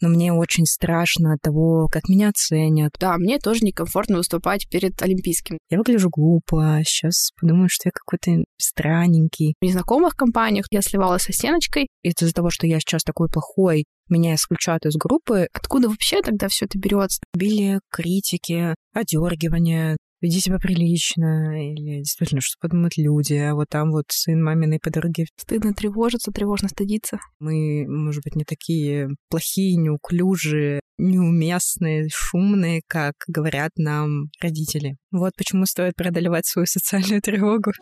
но мне очень страшно от того, как меня оценят. Да, мне тоже некомфортно выступать перед Олимпийским. Я выгляжу глупо, сейчас подумаю, что я какой-то странненький. В незнакомых компаниях я сливалась со стеночкой. Из-за того, что я сейчас такой плохой, меня исключают из группы. Откуда вообще тогда все это берется? Били критики, одергивание, веди себя прилично, или действительно, что подумают люди, а вот там вот сын маминой подруги. Стыдно тревожиться, тревожно стыдиться. Мы, может быть, не такие плохие, неуклюжие, неуместные, шумные, как говорят нам родители. Вот почему стоит преодолевать свою социальную тревогу.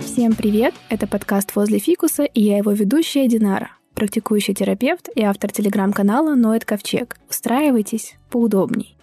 Всем привет! Это подкаст «Возле фикуса» и я его ведущая Динара практикующий терапевт и автор телеграм-канала Ноет Ковчег. Устраивайтесь поудобней.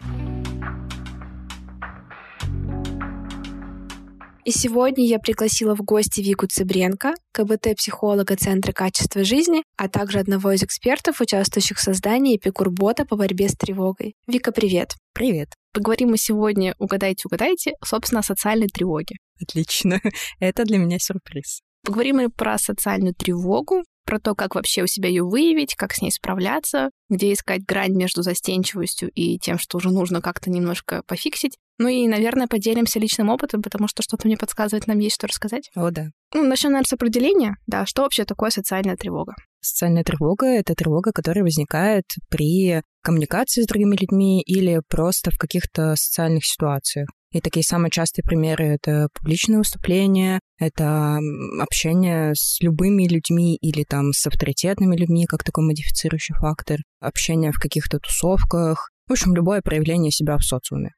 И сегодня я пригласила в гости Вику Цыбренко, КБТ-психолога Центра качества жизни, а также одного из экспертов, участвующих в создании Эпикурбота по борьбе с тревогой. Вика, привет! Привет! Поговорим мы сегодня, угадайте, угадайте, собственно, о социальной тревоге. Отлично. Это для меня сюрприз. Поговорим мы про социальную тревогу, про то, как вообще у себя ее выявить, как с ней справляться, где искать грань между застенчивостью и тем, что уже нужно как-то немножко пофиксить. Ну и, наверное, поделимся личным опытом, потому что что-то мне подсказывает, нам есть что рассказать. О, да. Ну, начнем, наверное, с определения. Да, что вообще такое социальная тревога? Социальная тревога — это тревога, которая возникает при коммуникации с другими людьми или просто в каких-то социальных ситуациях. И такие самые частые примеры — это публичные выступления, это общение с любыми людьми или там с авторитетными людьми, как такой модифицирующий фактор, общение в каких-то тусовках, в общем, любое проявление себя в социуме.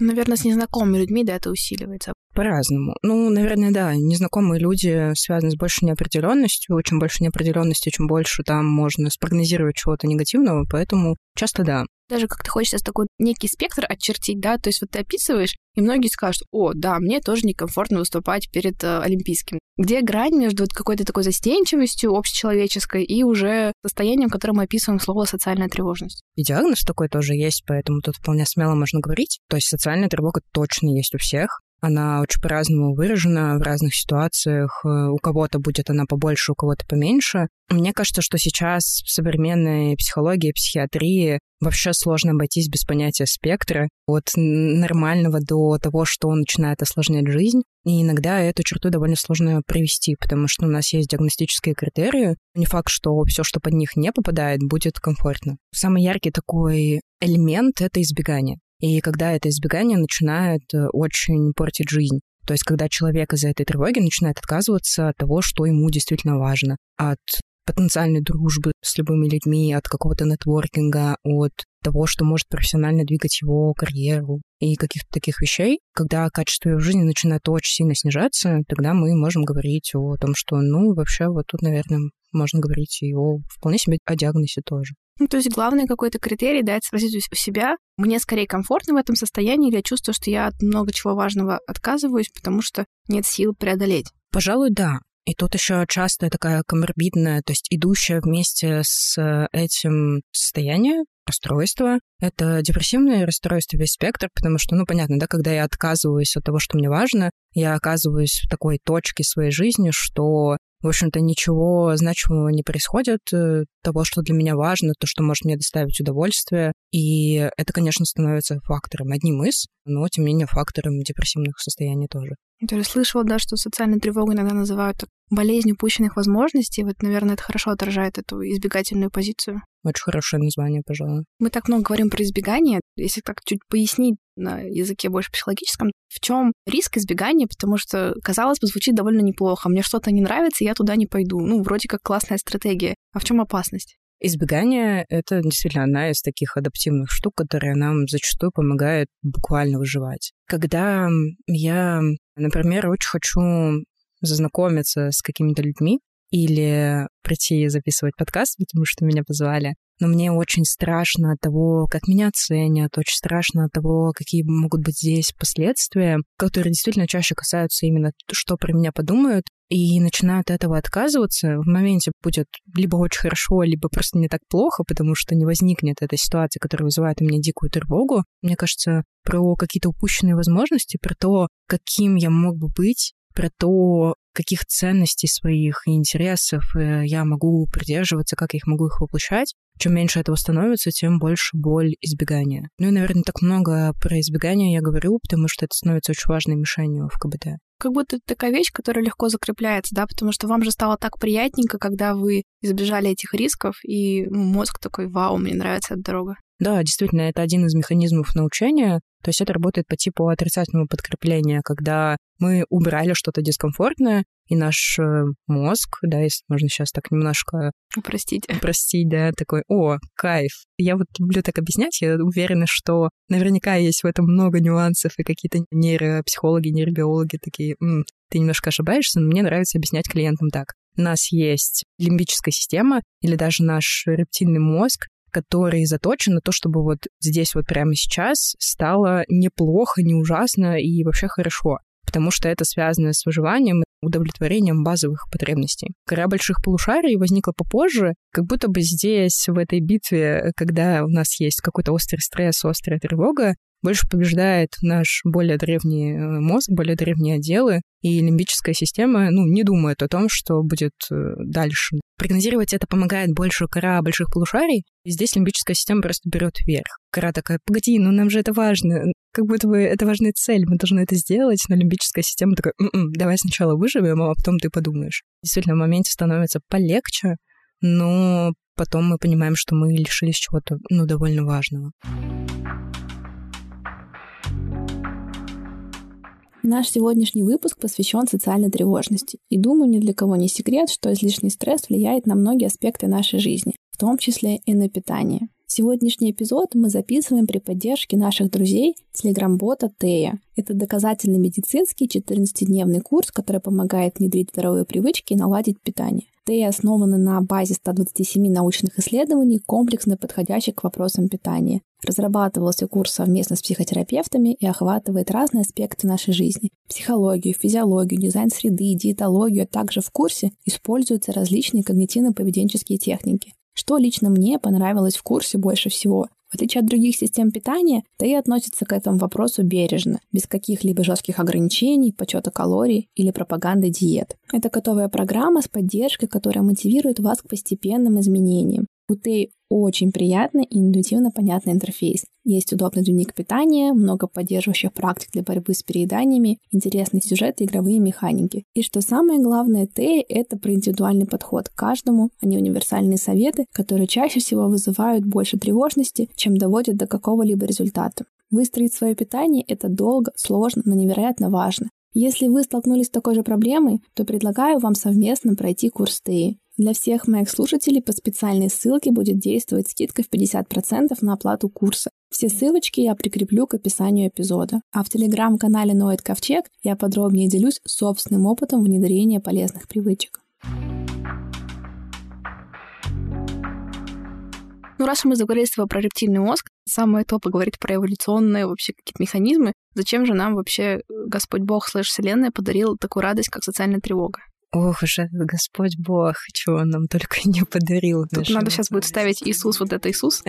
Наверное, с незнакомыми людьми, да, это усиливается. По-разному. Ну, наверное, да. Незнакомые люди связаны с большей неопределенностью. Чем больше неопределенности, чем больше там можно спрогнозировать чего-то негативного. Поэтому часто да даже как-то хочется такой некий спектр очертить, да, то есть вот ты описываешь, и многие скажут, о, да, мне тоже некомфортно выступать перед э, Олимпийским. Где грань между вот какой-то такой застенчивостью общечеловеческой и уже состоянием, которое мы описываем слово «социальная тревожность»? И диагноз такой тоже есть, поэтому тут вполне смело можно говорить. То есть социальная тревога точно есть у всех. Она очень по-разному выражена в разных ситуациях. Э, у кого-то будет она побольше, у кого-то поменьше. Мне кажется, что сейчас в современной психологии, психиатрии вообще сложно обойтись без понятия спектра, от нормального до того, что начинает осложнять жизнь. И иногда эту черту довольно сложно провести, потому что у нас есть диагностические критерии. Не факт, что все, что под них не попадает, будет комфортно. Самый яркий такой элемент — это избегание. И когда это избегание начинает э, очень портить жизнь. То есть, когда человек из-за этой тревоги начинает отказываться от того, что ему действительно важно, от потенциальной дружбы с любыми людьми, от какого-то нетворкинга, от того, что может профессионально двигать его карьеру и каких-то таких вещей. Когда качество его жизни начинает очень сильно снижаться, тогда мы можем говорить о том, что, ну, вообще, вот тут, наверное, можно говорить и о вполне себе о диагнозе тоже. Ну, то есть главный какой-то критерий, да, это спросить у себя, мне скорее комфортно в этом состоянии, или я чувствую, что я от много чего важного отказываюсь, потому что нет сил преодолеть? Пожалуй, да. И тут еще часто такая коморбидная, то есть идущая вместе с этим состояние, расстройство. Это депрессивное расстройство, весь спектр, потому что, ну, понятно, да, когда я отказываюсь от того, что мне важно, я оказываюсь в такой точке своей жизни, что в общем-то, ничего значимого не происходит, э, того, что для меня важно, то, что может мне доставить удовольствие. И это, конечно, становится фактором, одним из, но, тем не менее, фактором депрессивных состояний тоже. Я слышала, да, что социальную тревогу иногда называют болезнь упущенных возможностей. Вот, наверное, это хорошо отражает эту избегательную позицию. Очень хорошее название, пожалуй. Мы так много говорим про избегание. Если так чуть пояснить на языке больше психологическом, в чем риск избегания, потому что, казалось бы, звучит довольно неплохо. Мне что-то не нравится, я туда не пойду. Ну, вроде как классная стратегия. А в чем опасность? Избегание — это действительно одна из таких адаптивных штук, которая нам зачастую помогает буквально выживать. Когда я, например, очень хочу зазнакомиться с какими-то людьми или прийти записывать подкаст, потому что меня позвали. Но мне очень страшно от того, как меня оценят, очень страшно от того, какие могут быть здесь последствия, которые действительно чаще касаются именно, что про меня подумают, и начинают от этого отказываться, в моменте будет либо очень хорошо, либо просто не так плохо, потому что не возникнет эта ситуация, которая вызывает у меня дикую тревогу. Мне кажется, про какие-то упущенные возможности, про то, каким я мог бы быть, про то, каких ценностей своих и интересов э, я могу придерживаться, как я их могу их воплощать. Чем меньше этого становится, тем больше боль избегания. Ну и, наверное, так много про избегание я говорю, потому что это становится очень важной мишенью в КБД как будто это такая вещь, которая легко закрепляется, да, потому что вам же стало так приятненько, когда вы избежали этих рисков, и мозг такой, вау, мне нравится эта дорога. Да, действительно, это один из механизмов научения. То есть это работает по типу отрицательного подкрепления, когда мы убрали что-то дискомфортное, и наш э, мозг, да, если можно сейчас так немножко... Упростить. Упростить, да, такой, о, кайф. Я вот люблю так объяснять, я уверена, что наверняка есть в этом много нюансов, и какие-то нейропсихологи, нейробиологи такие, М, ты немножко ошибаешься, но мне нравится объяснять клиентам так. У нас есть лимбическая система или даже наш рептильный мозг, который заточен на то, чтобы вот здесь вот прямо сейчас стало неплохо, не ужасно и вообще хорошо потому что это связано с выживанием, удовлетворением базовых потребностей. Кора больших полушарий возникла попозже, как будто бы здесь, в этой битве, когда у нас есть какой-то острый стресс, острая тревога, больше побеждает наш более древний э, мозг, более древние отделы, и лимбическая система, ну, не думает о том, что будет э, дальше. Прогнозировать это помогает больше кора больших полушарий, и здесь лимбическая система просто берет вверх. Кора такая, погоди, ну нам же это важно, как будто бы это важная цель, мы должны это сделать, но лимбическая система такая, М-м, давай сначала выживем, а потом ты подумаешь. Действительно, в моменте становится полегче, но потом мы понимаем, что мы лишились чего-то, ну, довольно важного. Наш сегодняшний выпуск посвящен социальной тревожности. И думаю, ни для кого не секрет, что излишний стресс влияет на многие аспекты нашей жизни, в том числе и на питание. Сегодняшний эпизод мы записываем при поддержке наших друзей телеграм-бота Тея. Это доказательный медицинский 14-дневный курс, который помогает внедрить здоровые привычки и наладить питание. Тея основана на базе 127 научных исследований, комплексно подходящих к вопросам питания. Разрабатывался курс совместно с психотерапевтами и охватывает разные аспекты нашей жизни. Психологию, физиологию, дизайн среды, диетологию, а также в курсе используются различные когнитивно-поведенческие техники. Что лично мне понравилось в курсе больше всего? В отличие от других систем питания, ТАИ относится к этому вопросу бережно, без каких-либо жестких ограничений, подсчета калорий или пропаганды диет. Это готовая программа с поддержкой, которая мотивирует вас к постепенным изменениям. У ТЭЙ очень приятный и интуитивно понятный интерфейс. Есть удобный дневник питания, много поддерживающих практик для борьбы с перееданиями, интересный сюжет и игровые механики. И что самое главное, Т — это про индивидуальный подход к каждому, а не универсальные советы, которые чаще всего вызывают больше тревожности, чем доводят до какого-либо результата. Выстроить свое питание — это долго, сложно, но невероятно важно. Если вы столкнулись с такой же проблемой, то предлагаю вам совместно пройти курс ТЭИ. Для всех моих слушателей по специальной ссылке будет действовать скидка в 50% на оплату курса. Все ссылочки я прикреплю к описанию эпизода. А в телеграм-канале Ноет Ковчег я подробнее делюсь собственным опытом внедрения полезных привычек. Ну, раз мы заговорили с тобой про рептильный мозг, самое то поговорить про эволюционные вообще какие-то механизмы. Зачем же нам вообще Господь Бог слэш Вселенная подарил такую радость, как социальная тревога? Ох уж этот Господь Бог, чего он нам только не подарил. Тут надо сейчас будет ставить Иисус, вот это Иисус.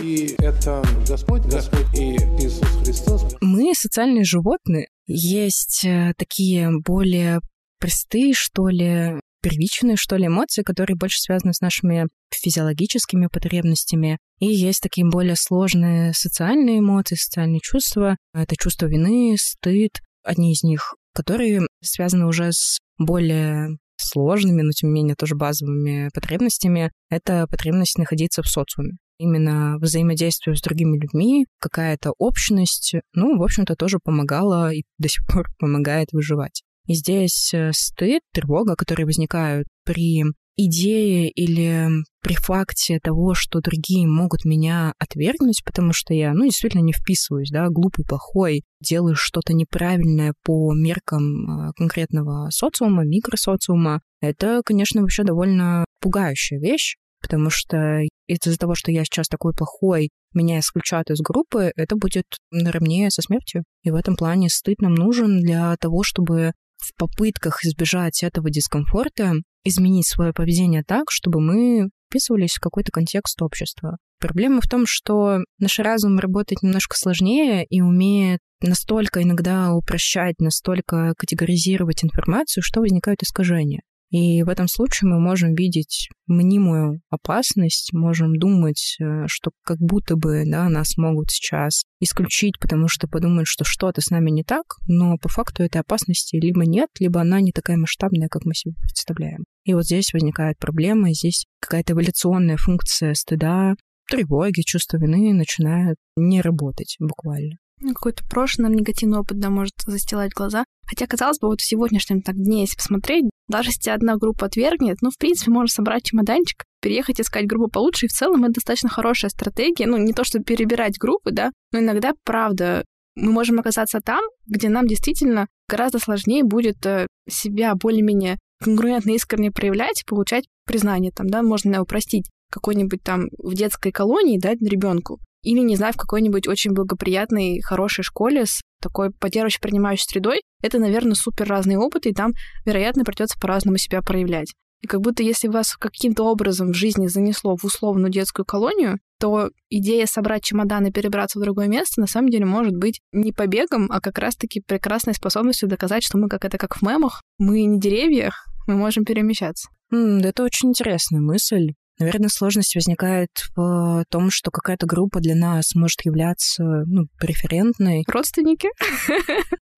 И это Господь, Господь и Иисус Христос. Мы социальные животные. Есть э, такие более простые, что ли, первичные, что ли, эмоции, которые больше связаны с нашими физиологическими потребностями. И есть такие более сложные социальные эмоции, социальные чувства. Это чувство вины, стыд. Одни из них, которые связаны уже с более сложными, но тем не менее тоже базовыми потребностями, это потребность находиться в социуме. Именно взаимодействие с другими людьми, какая-то общность, ну, в общем-то, тоже помогала и до сих пор помогает выживать. И здесь э, стыд, тревога, которые возникают при идее или при факте того, что другие могут меня отвергнуть, потому что я, ну, действительно не вписываюсь, да, глупый, плохой, делаю что-то неправильное по меркам а, конкретного социума, микросоциума, это, конечно, вообще довольно пугающая вещь, потому что из-за того, что я сейчас такой плохой, меня исключают из группы, это будет наравне со смертью. И в этом плане стыд нам нужен для того, чтобы в попытках избежать этого дискомфорта изменить свое поведение так, чтобы мы вписывались в какой-то контекст общества. Проблема в том, что наш разум работает немножко сложнее и умеет настолько иногда упрощать, настолько категоризировать информацию, что возникают искажения. И в этом случае мы можем видеть мнимую опасность, можем думать, э, что как будто бы да, нас могут сейчас исключить, потому что подумают, что что-то с нами не так, но по факту этой опасности либо нет, либо она не такая масштабная, как мы себе представляем. И вот здесь возникает проблема, здесь какая-то эволюционная функция стыда, тревоги, чувства вины начинает не работать буквально. Ну, какой-то прошлый нам негативный опыт, да, может застилать глаза. Хотя, казалось бы, вот в сегодняшнем так дне, если посмотреть, даже если одна группа отвергнет, ну, в принципе, можно собрать чемоданчик, переехать искать группу получше, и в целом это достаточно хорошая стратегия. Ну, не то, чтобы перебирать группы, да, но иногда, правда, мы можем оказаться там, где нам действительно гораздо сложнее будет э, себя более-менее конгруентно искренне проявлять, получать признание там, да, можно упростить какой-нибудь там в детской колонии дать ребенку или, не знаю, в какой-нибудь очень благоприятной, хорошей школе с такой поддерживающей, принимающей средой, это, наверное, супер разные опыты, и там, вероятно, придется по-разному себя проявлять. И как будто если вас каким-то образом в жизни занесло в условную детскую колонию, то идея собрать чемодан и перебраться в другое место на самом деле может быть не побегом, а как раз-таки прекрасной способностью доказать, что мы как это как в мемах, мы не деревья, мы можем перемещаться. Mm, это очень интересная мысль. Наверное, сложность возникает в том, что какая-то группа для нас может являться ну, преферентной. Родственники?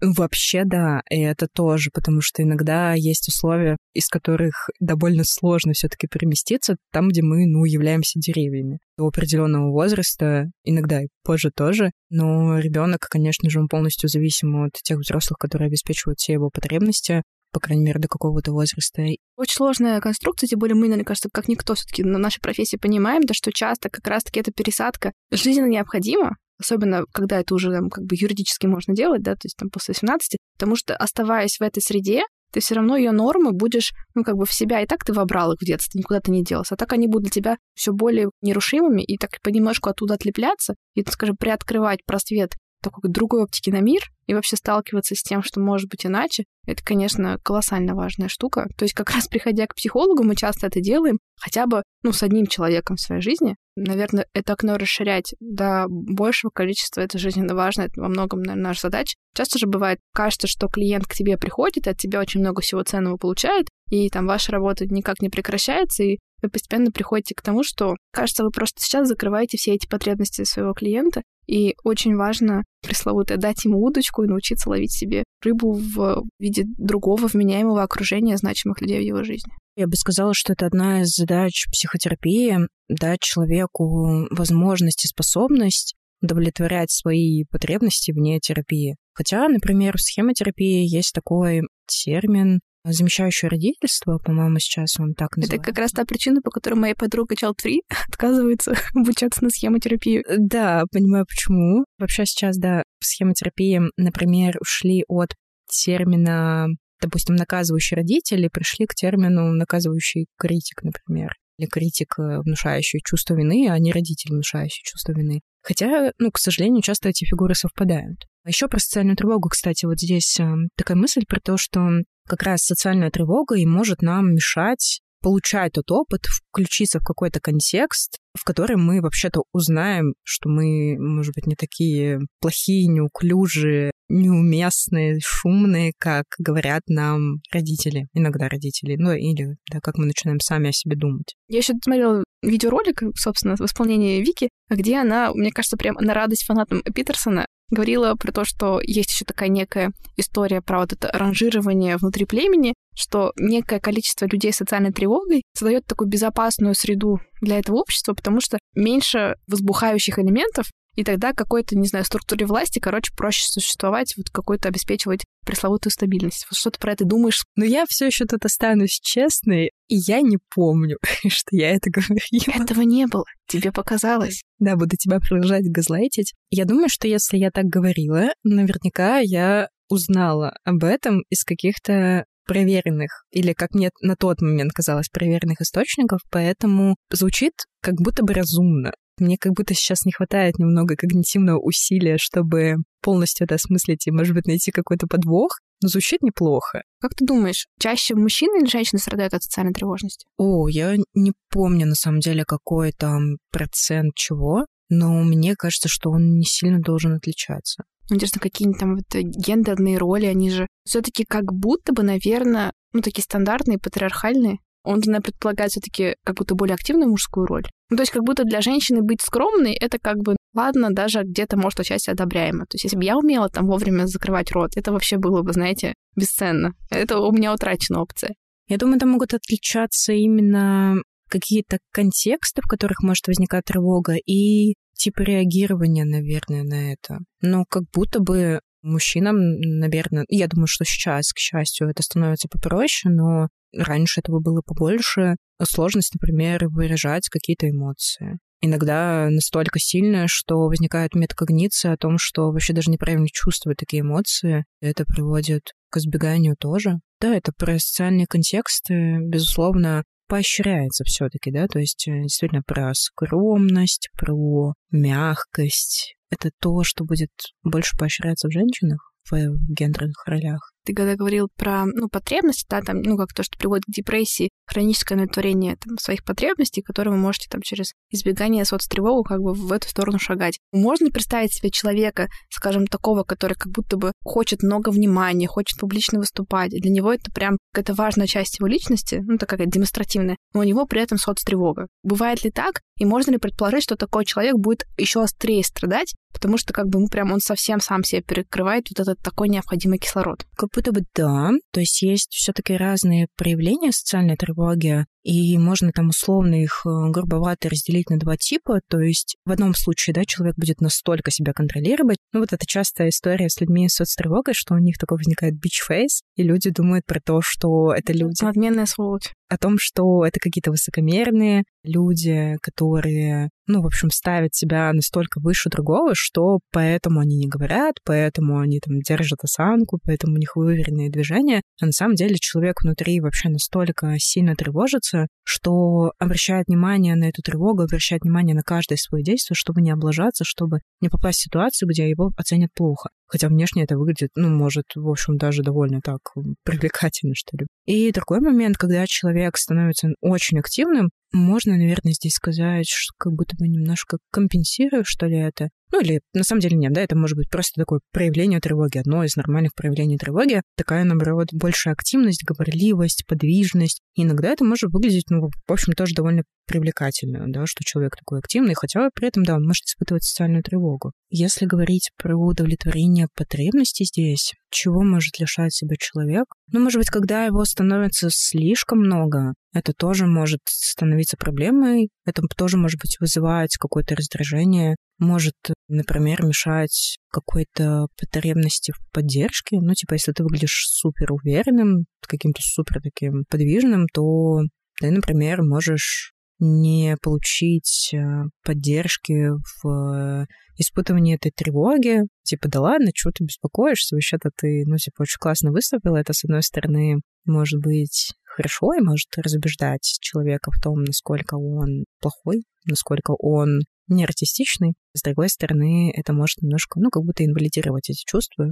Вообще, да, и это тоже, потому что иногда есть условия, из которых довольно сложно все-таки переместиться там, где мы, ну, являемся деревьями. До определенного возраста, иногда и позже тоже, но ребенок, конечно же, он полностью зависим от тех взрослых, которые обеспечивают все его потребности, по крайней мере, до какого-то возраста. Очень сложная конструкция, тем более мы, мне кажется, как никто все таки на нашей профессии понимаем, да, что часто как раз-таки эта пересадка жизненно необходима, особенно когда это уже там, как бы юридически можно делать, да, то есть там после 18, потому что оставаясь в этой среде, ты все равно ее нормы будешь, ну, как бы в себя, и так ты вобрал их в детстве, никуда ты не делся. А так они будут для тебя все более нерушимыми, и так понемножку оттуда отлепляться, и, скажем, приоткрывать просвет такой другой оптики на мир и вообще сталкиваться с тем, что может быть иначе, это, конечно, колоссально важная штука. То есть как раз приходя к психологу, мы часто это делаем хотя бы, ну, с одним человеком в своей жизни. Наверное, это окно расширять до большего количества, это жизненно важно, это во многом, наверное, наша задача. Часто же бывает, кажется, что клиент к тебе приходит, и от тебя очень много всего ценного получает, и там ваша работа никак не прекращается, и вы постепенно приходите к тому, что, кажется, вы просто сейчас закрываете все эти потребности своего клиента, и очень важно пресловутое дать ему удочку и научиться ловить себе рыбу в виде другого вменяемого окружения значимых людей в его жизни. Я бы сказала, что это одна из задач психотерапии — дать человеку возможность и способность удовлетворять свои потребности вне терапии. Хотя, например, в схемотерапии есть такой термин замещающее родительство, по-моему, сейчас он так называется. Это как раз та причина, по которой моя подруга Child Free отказывается обучаться на схемотерапию. Да, понимаю, почему. Вообще сейчас, да, в схемотерапии, например, ушли от термина, допустим, наказывающий родитель и пришли к термину наказывающий критик, например. Или критик, э, внушающий чувство вины, а не родитель, внушающий чувство вины. Хотя, ну, к сожалению, часто эти фигуры совпадают. А еще про социальную тревогу, кстати, вот здесь э, такая мысль про то, что как раз социальная тревога и может нам мешать получать тот опыт, включиться в какой-то контекст, в котором мы вообще-то узнаем, что мы, может быть, не такие плохие, неуклюжие, неуместные, шумные, как говорят нам родители, иногда родители, ну или да, как мы начинаем сами о себе думать. Я еще смотрела видеоролик, собственно, в исполнении Вики, где она, мне кажется, прям на радость фанатам Питерсона говорила про то, что есть еще такая некая история про вот это ранжирование внутри племени, что некое количество людей с социальной тревогой создает такую безопасную среду для этого общества, потому что меньше возбухающих элементов, и тогда какой-то, не знаю, структуре власти, короче, проще существовать, вот какой-то обеспечивать пресловутую стабильность. Вот что ты про это думаешь? Но я все еще тут останусь честной, и я не помню, что я это говорила. Этого не было. Тебе показалось. Да, буду тебя продолжать газлайтить. Я думаю, что если я так говорила, наверняка я узнала об этом из каких-то проверенных, или, как мне на тот момент казалось, проверенных источников, поэтому звучит как будто бы разумно. Мне как будто сейчас не хватает немного когнитивного усилия, чтобы полностью это осмыслить и, может быть, найти какой-то подвох. звучит неплохо. Как ты думаешь, чаще мужчины или женщины страдают от социальной тревожности? О, я не помню на самом деле, какой там процент чего, но мне кажется, что он не сильно должен отличаться. Интересно, какие-нибудь там вот гендерные роли, они же все таки как будто бы, наверное, ну, такие стандартные, патриархальные. Он, предполагает все таки как будто более активную мужскую роль. Ну, то есть как будто для женщины быть скромной — это как бы, ладно, даже где-то, может, отчасти одобряемо. То есть если бы я умела там вовремя закрывать рот, это вообще было бы, знаете, бесценно. Это у меня утрачена опция. Я думаю, там могут отличаться именно какие-то контексты, в которых может возникать тревога, и типа реагирования, наверное, на это. Но как будто бы мужчинам, наверное, я думаю, что сейчас, к счастью, это становится попроще, но раньше этого было побольше. Сложность, например, выражать какие-то эмоции. Иногда настолько сильная, что возникает метакогниция о том, что вообще даже неправильно чувствуют такие эмоции. Это приводит к избеганию тоже. Да, это про социальные контексты. Безусловно, поощряется все-таки, да, то есть э, действительно про скромность, про мягкость. Это то, что будет больше поощряться в женщинах в гендерных ролях. Ты когда говорил про ну, потребности, да, там, ну, как то, что приводит к депрессии, хроническое удовлетворение там, своих потребностей, которые вы можете там через избегание соцтревогу как бы в эту сторону шагать. Можно представить себе человека, скажем, такого, который как будто бы хочет много внимания, хочет публично выступать, для него это прям какая-то важная часть его личности, ну, такая демонстративная, но у него при этом соцтревога. Бывает ли так? И можно ли предположить, что такой человек будет еще острее страдать, потому что как бы ему прям он совсем сам себе перекрывает вот этот такой необходимый кислород? Как будто бы да. То есть есть все-таки разные проявления социальной тревоги, и можно там условно их э, грубовато разделить на два типа. То есть в одном случае, да, человек будет настолько себя контролировать. Ну вот это частая история с людьми с соцтревогой, что у них такой возникает бич-фейс, и люди думают про то, что это люди... Надменная сволочь. О том, что это какие-то высокомерные люди, которые, ну, в общем, ставят себя настолько выше другого, что поэтому они не говорят, поэтому они там держат осанку, поэтому у них выверенные движения. А на самом деле человек внутри вообще настолько сильно тревожится, что обращает внимание на эту тревогу, обращает внимание на каждое свое действие, чтобы не облажаться, чтобы не попасть в ситуацию, где его оценят плохо. Хотя внешне это выглядит, ну, может, в общем, даже довольно так привлекательно, что ли. И другой момент, когда человек становится очень активным, можно, наверное, здесь сказать, что как будто бы немножко компенсируя, что ли, это. Ну или на самом деле нет, да, это может быть просто такое проявление тревоги, одно из нормальных проявлений тревоги. Такая, наоборот, большая активность, говорливость, подвижность. И иногда это может выглядеть, ну, в общем, тоже довольно привлекательно, да, что человек такой активный, хотя при этом, да, он может испытывать социальную тревогу. Если говорить про удовлетворение потребностей здесь, чего может лишать себя человек? Ну, может быть, когда его становится слишком много, это тоже может становиться проблемой, это тоже может быть вызывать какое-то раздражение, может, например, мешать какой-то потребности в поддержке. Ну, типа, если ты выглядишь супер уверенным, каким-то супер таким подвижным, то ты, например, можешь не получить э, поддержки в испытывании этой тревоги. Типа, да ладно, чего ты беспокоишься? Вообще-то ты, ну, типа, очень классно выступила. Это, с одной стороны, может быть хорошо и может разубеждать человека в том, насколько он плохой, насколько он не артистичный. С другой стороны, это может немножко, ну, как будто инвалидировать эти чувства.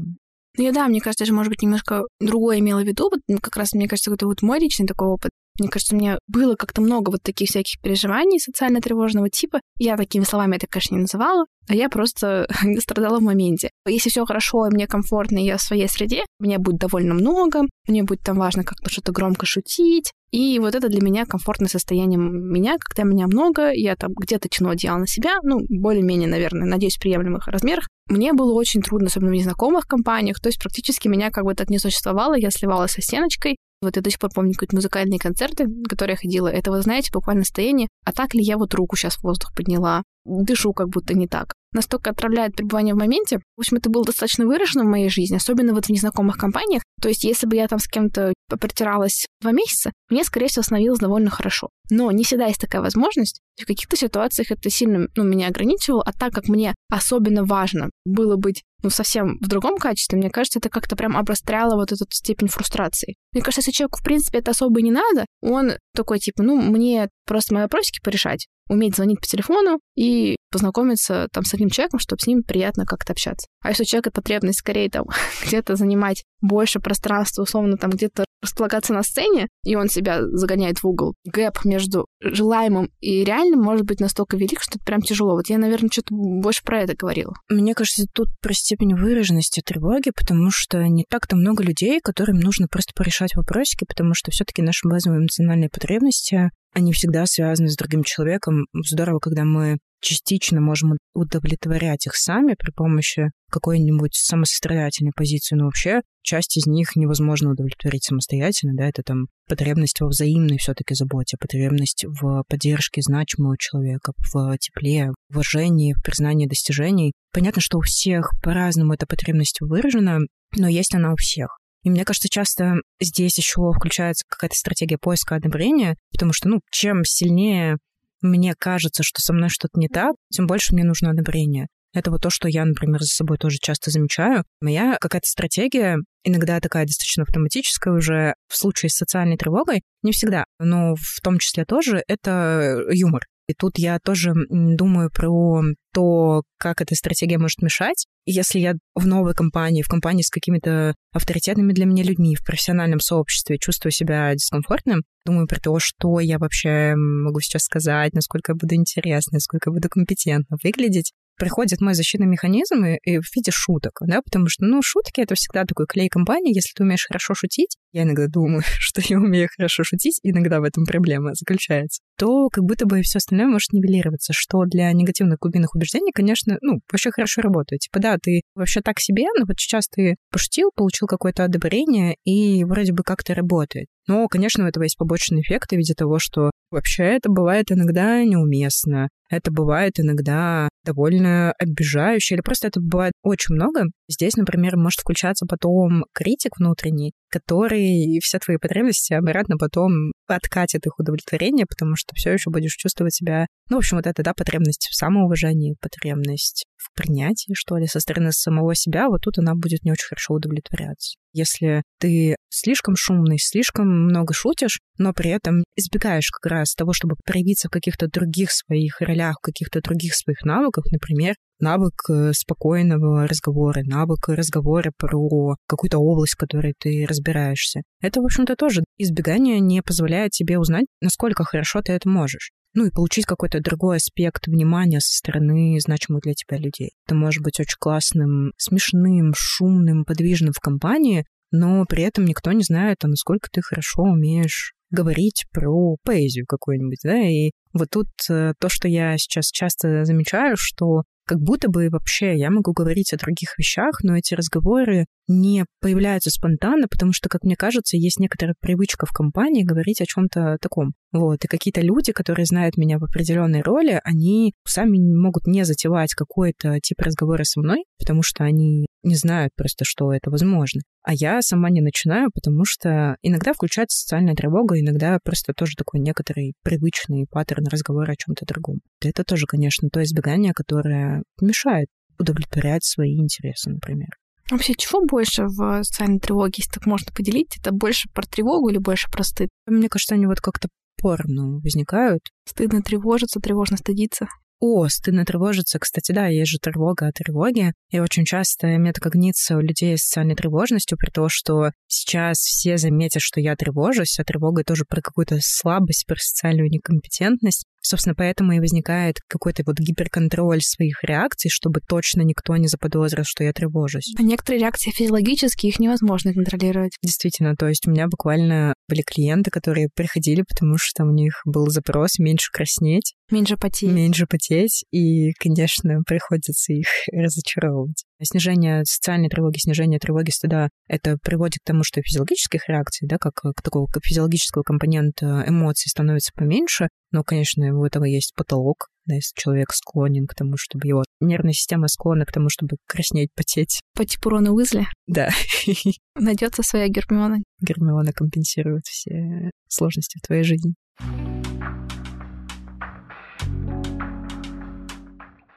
Ну, я да, мне кажется, даже, может быть, немножко другое имела в виду. Как раз, мне кажется, это вот мой личный такой опыт. Мне кажется, у меня было как-то много вот таких всяких переживаний социально-тревожного типа. Я такими словами это, конечно, не называла, а я просто страдала в моменте. Если все хорошо, и мне комфортно, и я в своей среде, мне будет довольно много, мне будет там важно как-то что-то громко шутить, и вот это для меня комфортное состояние меня, когда меня много, я там где-то тяну одеяло на себя, ну, более-менее, наверное, надеюсь, в приемлемых размерах. Мне было очень трудно, особенно в незнакомых компаниях, то есть практически меня как бы так не существовало, я сливалась со стеночкой, вот я до сих пор помню какие-то музыкальные концерты, которые я ходила. Это, вы знаете, буквально состояние, а так ли я вот руку сейчас в воздух подняла? Дышу как будто не так. Настолько отравляет пребывание в моменте. В общем, это было достаточно выражено в моей жизни, особенно вот в незнакомых компаниях. То есть, если бы я там с кем-то протиралась два месяца, мне, скорее всего, становилось довольно хорошо. Но не всегда есть такая возможность. В каких-то ситуациях это сильно ну, меня ограничивало, а так как мне особенно важно было быть ну, совсем в другом качестве, мне кажется, это как-то прям обостряло вот эту степень фрустрации. Мне кажется, если человеку, в принципе, это особо не надо, он такой, типа, ну, мне просто мои вопросики порешать, уметь звонить по телефону и познакомиться там с одним человеком, чтобы с ним приятно как-то общаться. А если у человека потребность скорее там где-то занимать больше пространства, условно там где-то располагаться на сцене, и он себя загоняет в угол, гэп между желаемым и реальным может быть настолько велик, что это прям тяжело. Вот я, наверное, что-то больше про это говорила. Мне кажется, тут про степень выраженности тревоги, потому что не так-то много людей, которым нужно просто порешать вопросики, потому что все таки наши базовые эмоциональные потребности они всегда связаны с другим человеком. Здорово, когда мы частично можем удовлетворять их сами при помощи какой-нибудь самосострадательной позиции, но вообще часть из них невозможно удовлетворить самостоятельно, да, это там потребность во взаимной все-таки заботе, потребность в поддержке значимого человека, в тепле, в уважении, в признании достижений. Понятно, что у всех по-разному эта потребность выражена, но есть она у всех. И мне кажется, часто здесь еще включается какая-то стратегия поиска одобрения, потому что, ну, чем сильнее мне кажется, что со мной что-то не так, тем больше мне нужно одобрение. Это вот то, что я, например, за собой тоже часто замечаю. Моя какая-то стратегия, иногда такая достаточно автоматическая уже в случае с социальной тревогой, не всегда, но в том числе тоже, это юмор. И тут я тоже думаю про то, как эта стратегия может мешать. Если я в новой компании, в компании с какими-то авторитетными для меня людьми, в профессиональном сообществе чувствую себя дискомфортным, думаю про то, что я вообще могу сейчас сказать, насколько я буду интересна, насколько я буду компетентно выглядеть, приходит мой защитный механизм и, и в виде шуток, да, потому что, ну, шутки — это всегда такой клей компании, если ты умеешь хорошо шутить, я иногда думаю, что я умею хорошо шутить, иногда в этом проблема заключается, то как будто бы все остальное может нивелироваться, что для негативных глубинных убеждений, конечно, ну, вообще хорошо работает. Типа, да, ты вообще так себе, но вот сейчас ты пошутил, получил какое-то одобрение, и вроде бы как-то работает. Но, конечно, у этого есть побочный эффект в виде того, что вообще это бывает иногда неуместно, это бывает иногда довольно обижающе, или просто это бывает очень много. Здесь, например, может включаться потом критик внутренний, который все твои потребности обратно потом откатит их удовлетворение, потому что все еще будешь чувствовать себя... Ну, в общем, вот это, да, потребность в самоуважении, потребность в принятии, что ли, со стороны самого себя, вот тут она будет не очень хорошо удовлетворяться. Если ты слишком шумный, слишком много шутишь, но при этом избегаешь как раз того, чтобы проявиться в каких-то других своих ролях, в каких-то других своих навыках, например, навык э, спокойного разговора, навык разговора про какую-то область, в которой ты разбираешься. Это, в общем-то, тоже избегание не позволяет тебе узнать, насколько хорошо ты это можешь ну и получить какой-то другой аспект внимания со стороны значимых для тебя людей. Это может быть очень классным, смешным, шумным, подвижным в компании, но при этом никто не знает, а насколько ты хорошо умеешь говорить про поэзию какую-нибудь, да, и вот тут э, то, что я сейчас часто замечаю, что как будто бы вообще я могу говорить о других вещах, но эти разговоры не появляются спонтанно, потому что, как мне кажется, есть некоторая привычка в компании говорить о чем-то таком. Вот. И какие-то люди, которые знают меня в определенной роли, они сами могут не затевать какой-то тип разговора со мной, потому что они не знают просто, что это возможно. А я сама не начинаю, потому что иногда включается социальная тревога, иногда просто тоже такой некоторый привычный паттерн разговора о чем-то другом. Это тоже, конечно, то избегание, которое мешает удовлетворять свои интересы, например. Вообще, чего больше в социальной тревоге, если так можно поделить? Это больше про тревогу или больше про стыд? Мне кажется, они вот как-то поровну возникают. Стыдно тревожиться, тревожно стыдиться. О, стыдно тревожиться. Кстати, да, есть же тревога о тревоге. И очень часто метакогниция у людей с социальной тревожностью, при том, что сейчас все заметят, что я тревожусь, а тревога тоже про какую-то слабость, про социальную некомпетентность. Собственно, поэтому и возникает какой-то вот гиперконтроль своих реакций, чтобы точно никто не заподозрил, что я тревожусь. А некоторые реакции физиологические, их невозможно контролировать. Действительно, то есть у меня буквально были клиенты, которые приходили, потому что у них был запрос меньше краснеть. Меньше потеть. Меньше потеть, и, конечно, приходится их разочаровывать. Снижение социальной тревоги, снижение тревоги стыда, это приводит к тому, что физиологических реакций, да, как, как такого как физиологического компонента эмоций становится поменьше, но, конечно, у этого есть потолок, да, если человек склонен к тому, чтобы его нервная система склонна к тому, чтобы краснеть, потеть. По типу Рона Уизли? Да. Найдется своя Гермиона. Гермиона компенсирует все сложности в твоей жизни.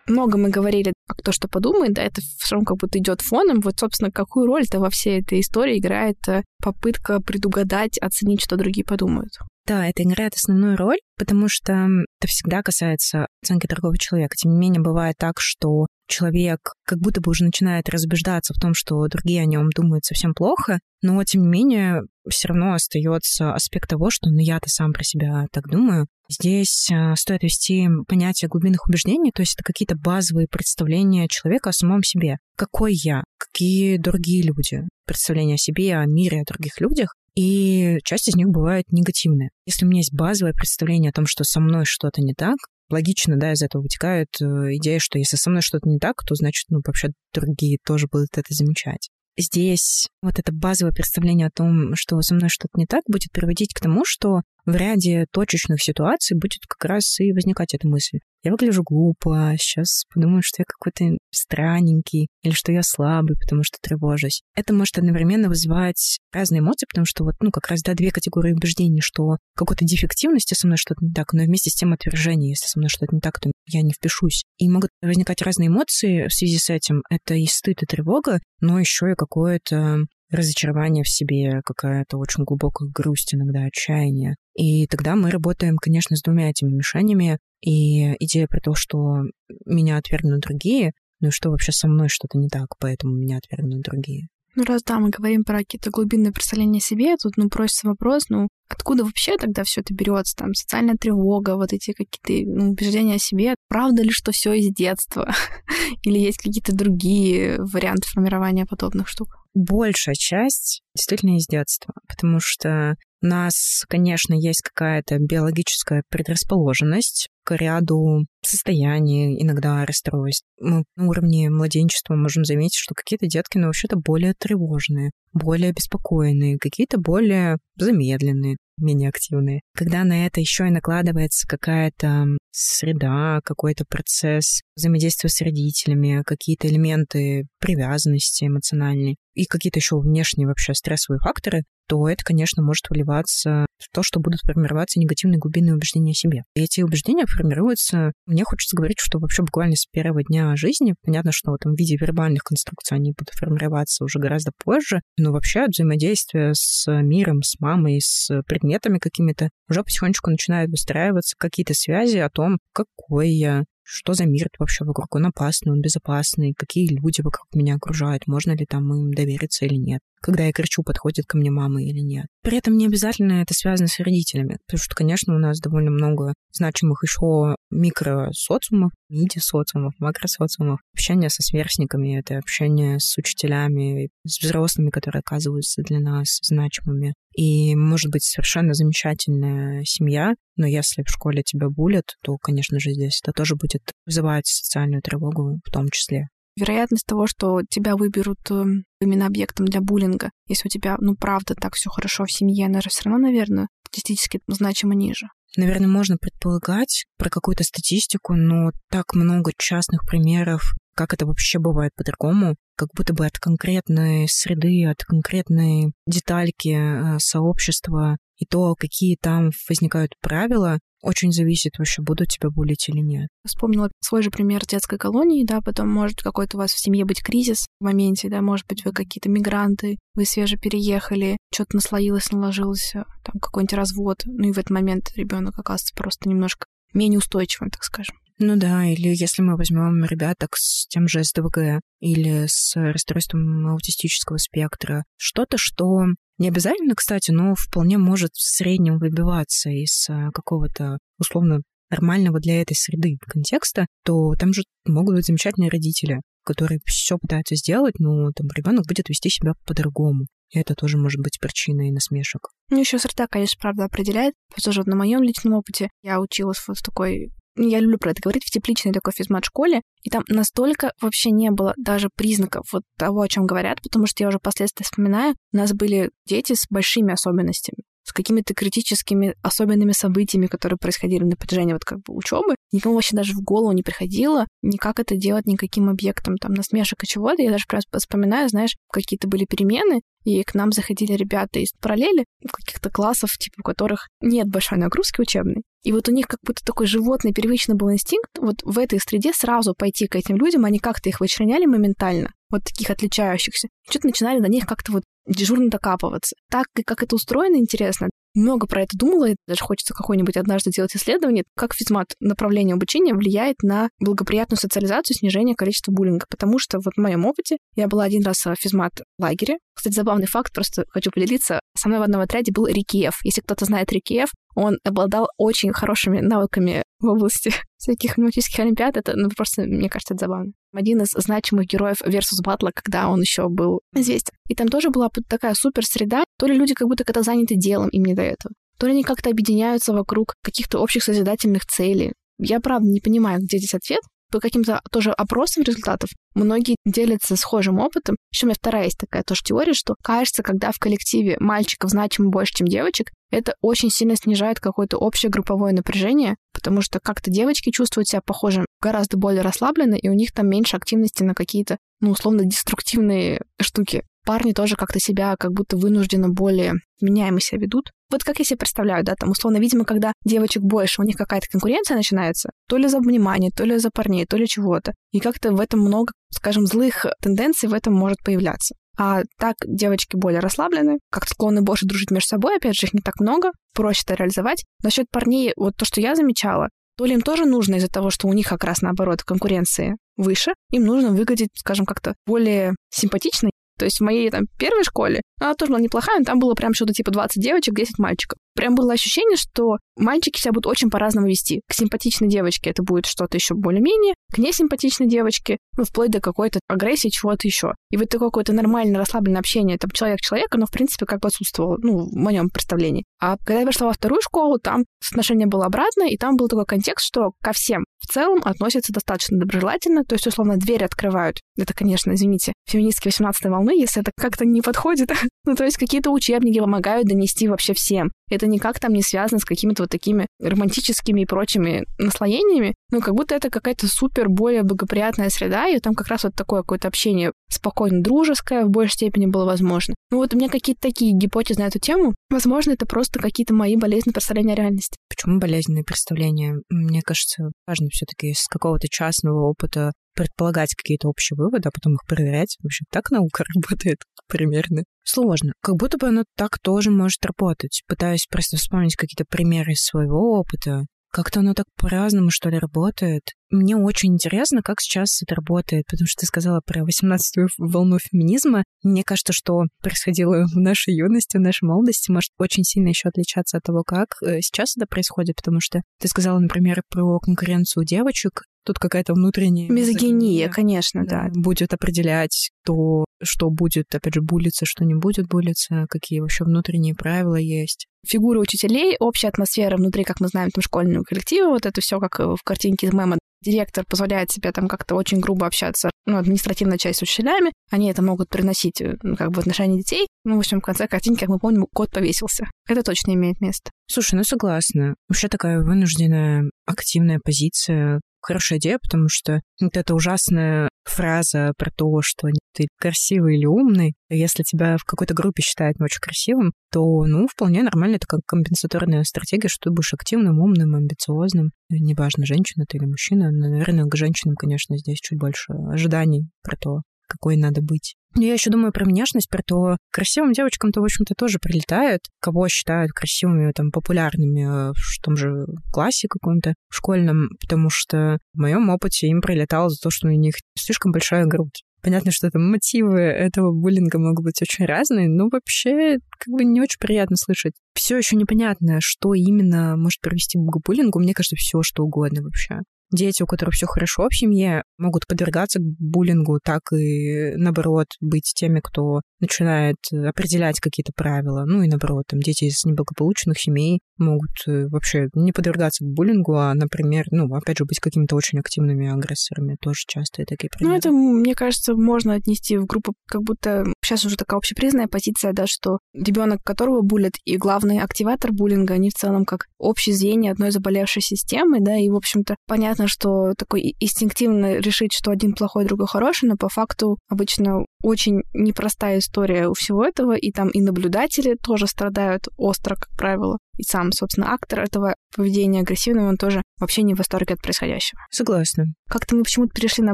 Много мы говорили, а кто что подумает, да, это все равно как будто идет фоном. Вот, собственно, какую роль-то во всей этой истории играет э, попытка предугадать, оценить, что другие подумают? Да, это играет основную роль, потому что это всегда касается оценки другого человека. Тем не менее, бывает так, что человек как будто бы уже начинает разбеждаться в том, что другие о нем думают совсем плохо, но тем не менее все равно остается аспект того, что ну я-то сам про себя так думаю. Здесь э, стоит вести понятие глубинных убеждений, то есть это какие-то базовые представления человека о самом себе. Какой я? Какие другие люди? Представления о себе, о мире, о других людях. И часть из них бывает негативная. Если у меня есть базовое представление о том, что со мной что-то не так, логично, да, из этого вытекает э, идея, что если со мной что-то не так, то значит, ну, вообще другие тоже будут это замечать здесь вот это базовое представление о том, что со мной что-то не так, будет приводить к тому, что в ряде точечных ситуаций будет как раз и возникать эта мысль. Я выгляжу глупо, сейчас подумаю, что я какой-то странненький, или что я слабый, потому что тревожусь. Это может одновременно вызывать разные эмоции, потому что вот, ну, как раз, да, две категории убеждений, что какой-то дефективности со мной что-то не так, но вместе с тем отвержение, если со мной что-то не так, то я не впишусь. И могут возникать разные эмоции в связи с этим. Это и стыд, и тревога, но еще и какое-то разочарование в себе, какая-то очень глубокая грусть, иногда отчаяние. И тогда мы работаем, конечно, с двумя этими мишенями. И идея про то, что меня отвергнут другие, ну и что вообще со мной что-то не так, поэтому меня отвергнут другие. Ну, раз да, мы говорим про какие-то глубинные представления о себе, тут, ну, просится вопрос, ну, откуда вообще тогда все это берется? Там социальная тревога, вот эти какие-то ну, убеждения о себе. Правда ли, что все из детства? Или есть какие-то другие варианты формирования подобных штук? Большая часть действительно из детства, потому что у нас, конечно, есть какая-то биологическая предрасположенность к ряду состояний, иногда расстройств. Мы на уровне младенчества можем заметить, что какие-то детки, ну, вообще-то более тревожные, более беспокойные, какие-то более замедленные, менее активные. Когда на это еще и накладывается какая-то среда, какой-то процесс взаимодействия с родителями, какие-то элементы привязанности эмоциональной и какие-то еще внешние вообще стрессовые факторы, то это, конечно, может выливаться в то, что будут формироваться негативные глубинные убеждения о себе. И эти убеждения формируются, мне хочется говорить, что вообще буквально с первого дня жизни, понятно, что там в виде вербальных конструкций они будут формироваться уже гораздо позже, но вообще от взаимодействия с миром, с мамой, с предметами какими-то уже потихонечку начинают выстраиваться какие-то связи о том, какой я, что за мир вообще вокруг, он опасный, он безопасный, какие люди вокруг меня окружают, можно ли там им довериться или нет когда я кричу, подходит ко мне мама или нет. При этом не обязательно это связано с родителями, потому что, конечно, у нас довольно много значимых еще микросоциумов, миди-социумов, макросоциумов. Общение со сверстниками — это общение с учителями, с взрослыми, которые оказываются для нас значимыми. И может быть совершенно замечательная семья, но если в школе тебя булят, то, конечно же, здесь это тоже будет вызывать социальную тревогу в том числе вероятность того, что тебя выберут эм, именно объектом для буллинга, если у тебя, ну, правда, так все хорошо в семье, она же все равно, наверное, статистически значимо ниже. Наверное, можно предполагать про какую-то статистику, но так много частных примеров, как это вообще бывает по-другому, как будто бы от конкретной среды, от конкретной детальки э, сообщества и то, какие там возникают правила, очень зависит вообще, будут тебя булить или нет. Вспомнила свой же пример детской колонии, да, потом может какой-то у вас в семье быть кризис в моменте, да, может быть, вы какие-то мигранты, вы свеже переехали, что-то наслоилось, наложилось, там какой-нибудь развод, ну и в этот момент ребенок оказывается просто немножко менее устойчивым, так скажем. Ну да, или если мы возьмем ребяток с тем же СДВГ или с расстройством аутистического спектра, что-то, что не обязательно, кстати, но вполне может в среднем выбиваться из а, какого-то условно нормального для этой среды контекста, то там же могут быть замечательные родители, которые все пытаются сделать, но там ребенок будет вести себя по-другому. И это тоже может быть причиной насмешек. Ну, еще среда, конечно, правда определяет. Тоже на моем личном опыте я училась вот в такой я люблю про это говорить, в тепличной такой физмат-школе, и там настолько вообще не было даже признаков вот того, о чем говорят, потому что я уже впоследствии вспоминаю, у нас были дети с большими особенностями с какими-то критическими особенными событиями, которые происходили на протяжении вот как бы учебы, никому вообще даже в голову не приходило никак это делать никаким объектом там насмешек и чего-то. Я даже просто вспоминаю, знаешь, какие-то были перемены, и к нам заходили ребята из параллели, каких-то классов, типа, у которых нет большой нагрузки учебной. И вот у них как будто такой животный первичный был инстинкт вот в этой среде сразу пойти к этим людям, они как-то их вычленяли моментально, вот таких отличающихся. Что-то начинали на них как-то вот дежурно докапываться. Так, как это устроено, интересно. много про это думала, и даже хочется какой-нибудь однажды делать исследование, как физмат направление обучения влияет на благоприятную социализацию, снижение количества буллинга. Потому что вот в моем опыте я была один раз в физмат лагере. Кстати, забавный факт, просто хочу поделиться. Со мной в одном отряде был Рикиев. Если кто-то знает Рикиев, он обладал очень хорошими навыками в области всяких математических олимпиад. Это ну, просто, мне кажется, это забавно. Один из значимых героев Versus Батла, когда он еще был известен. И там тоже была такая супер среда. То ли люди как будто когда заняты делом, им не до этого. То ли они как-то объединяются вокруг каких-то общих созидательных целей. Я, правда, не понимаю, где здесь ответ, по каким-то тоже опросам результатов многие делятся схожим опытом. Еще у меня вторая есть такая тоже теория, что кажется, когда в коллективе мальчиков значимо больше, чем девочек, это очень сильно снижает какое-то общее групповое напряжение, потому что как-то девочки чувствуют себя, похоже, гораздо более расслабленно, и у них там меньше активности на какие-то, ну, условно, деструктивные штуки парни тоже как-то себя как будто вынужденно более меняемо себя ведут. Вот как я себе представляю, да, там, условно, видимо, когда девочек больше, у них какая-то конкуренция начинается, то ли за внимание, то ли за парней, то ли чего-то. И как-то в этом много, скажем, злых тенденций в этом может появляться. А так девочки более расслаблены, как-то склонны больше дружить между собой, опять же, их не так много, проще это реализовать. Насчет парней, вот то, что я замечала, то ли им тоже нужно из-за того, что у них как раз наоборот конкуренции выше, им нужно выглядеть, скажем, как-то более симпатично то есть в моей там первой школе, она тоже была неплохая, но там было прям что-то типа 20 девочек, 10 мальчиков. Прям было ощущение, что мальчики себя будут очень по-разному вести. К симпатичной девочке это будет что-то еще более-менее, к несимпатичной девочке, ну, вплоть до какой-то агрессии, чего-то еще. И вот такое какое-то нормальное, расслабленное общение, там, человек-человек, оно, в принципе, как бы отсутствовало, ну, в моем представлении. А когда я пришла во вторую школу, там отношение было обратное, и там был такой контекст, что ко всем в целом относятся достаточно доброжелательно, то есть, условно, двери открывают. Это, конечно, извините, феминистки 18 волны, если это как-то не подходит. ну, то есть какие-то учебники помогают донести вообще всем. Это никак там не связано с какими-то вот такими романтическими и прочими наслоениями, ну, как будто это какая-то супер более благоприятная среда, и там как раз вот такое какое-то общение спокойно дружеское в большей степени было возможно. Ну, вот у меня какие-то такие гипотезы на эту тему. Возможно, это просто какие-то мои болезненные представления о реальности. Почему болезненные представления? Мне кажется, важно все таки с какого-то частного опыта предполагать какие-то общие выводы, а потом их проверять. Вообще так наука работает примерно. Сложно. Как будто бы оно так тоже может работать. Пытаюсь просто вспомнить какие-то примеры из своего опыта. Как-то оно так по-разному, что ли, работает. Мне очень интересно, как сейчас это работает, потому что ты сказала про 18-ю волну феминизма. Мне кажется, что происходило в нашей юности, в нашей молодости, может очень сильно еще отличаться от того, как э, сейчас это происходит, потому что ты сказала, например, про конкуренцию девочек, Тут какая-то внутренняя... Мизогиния, конечно, да. Будет определять то, что будет, опять же, булиться, что не будет булиться, какие вообще внутренние правила есть. Фигуры учителей, общая атмосфера внутри, как мы знаем, там школьного коллектива, вот это все как в картинке из мема директор позволяет себе там как-то очень грубо общаться, ну, административная часть с учителями, они это могут приносить ну, как бы в отношении детей. Ну, в общем, в конце картинки, как мы помним, кот повесился. Это точно имеет место. Слушай, ну согласна. Вообще такая вынужденная активная позиция хорошая идея, потому что вот эта ужасная фраза про то, что ты красивый или умный, если тебя в какой-то группе считают очень красивым, то, ну, вполне нормально, это как компенсаторная стратегия, что ты будешь активным, умным, амбициозным. Неважно, женщина ты или мужчина, но, наверное, к женщинам, конечно, здесь чуть больше ожиданий про то, какой надо быть. Я еще думаю про внешность, про то, красивым девочкам-то, в общем-то, тоже прилетает. Кого считают красивыми, там, популярными э, в том же классе каком-то школьном, потому что в моем опыте им прилетало за то, что у них слишком большая грудь. Понятно, что там мотивы этого буллинга могут быть очень разные, но вообще как бы не очень приятно слышать. Все еще непонятно, что именно может привести к буллингу. Мне кажется, все что угодно вообще дети, у которых все хорошо в семье, могут подвергаться буллингу, так и, наоборот, быть теми, кто начинает определять какие-то правила. Ну и наоборот, там дети из неблагополучных семей могут э, вообще не подвергаться буллингу, а, например, ну, опять же, быть какими-то очень активными агрессорами. Тоже часто и такие примеры. Ну, это, мне кажется, можно отнести в группу, как будто сейчас уже такая общепризнанная позиция, да, что ребенок, которого булят, и главный активатор буллинга, они в целом как общее звенье одной заболевшей системы, да, и, в общем-то, понятно, что такой инстинктивно решить, что один плохой, другой хороший, но по факту обычно очень непростая история у всего этого, и там и наблюдатели тоже страдают остро, как правило, и сам, собственно, актор этого поведения агрессивного, он тоже вообще не в восторге от происходящего. Согласна. Как-то мы почему-то перешли на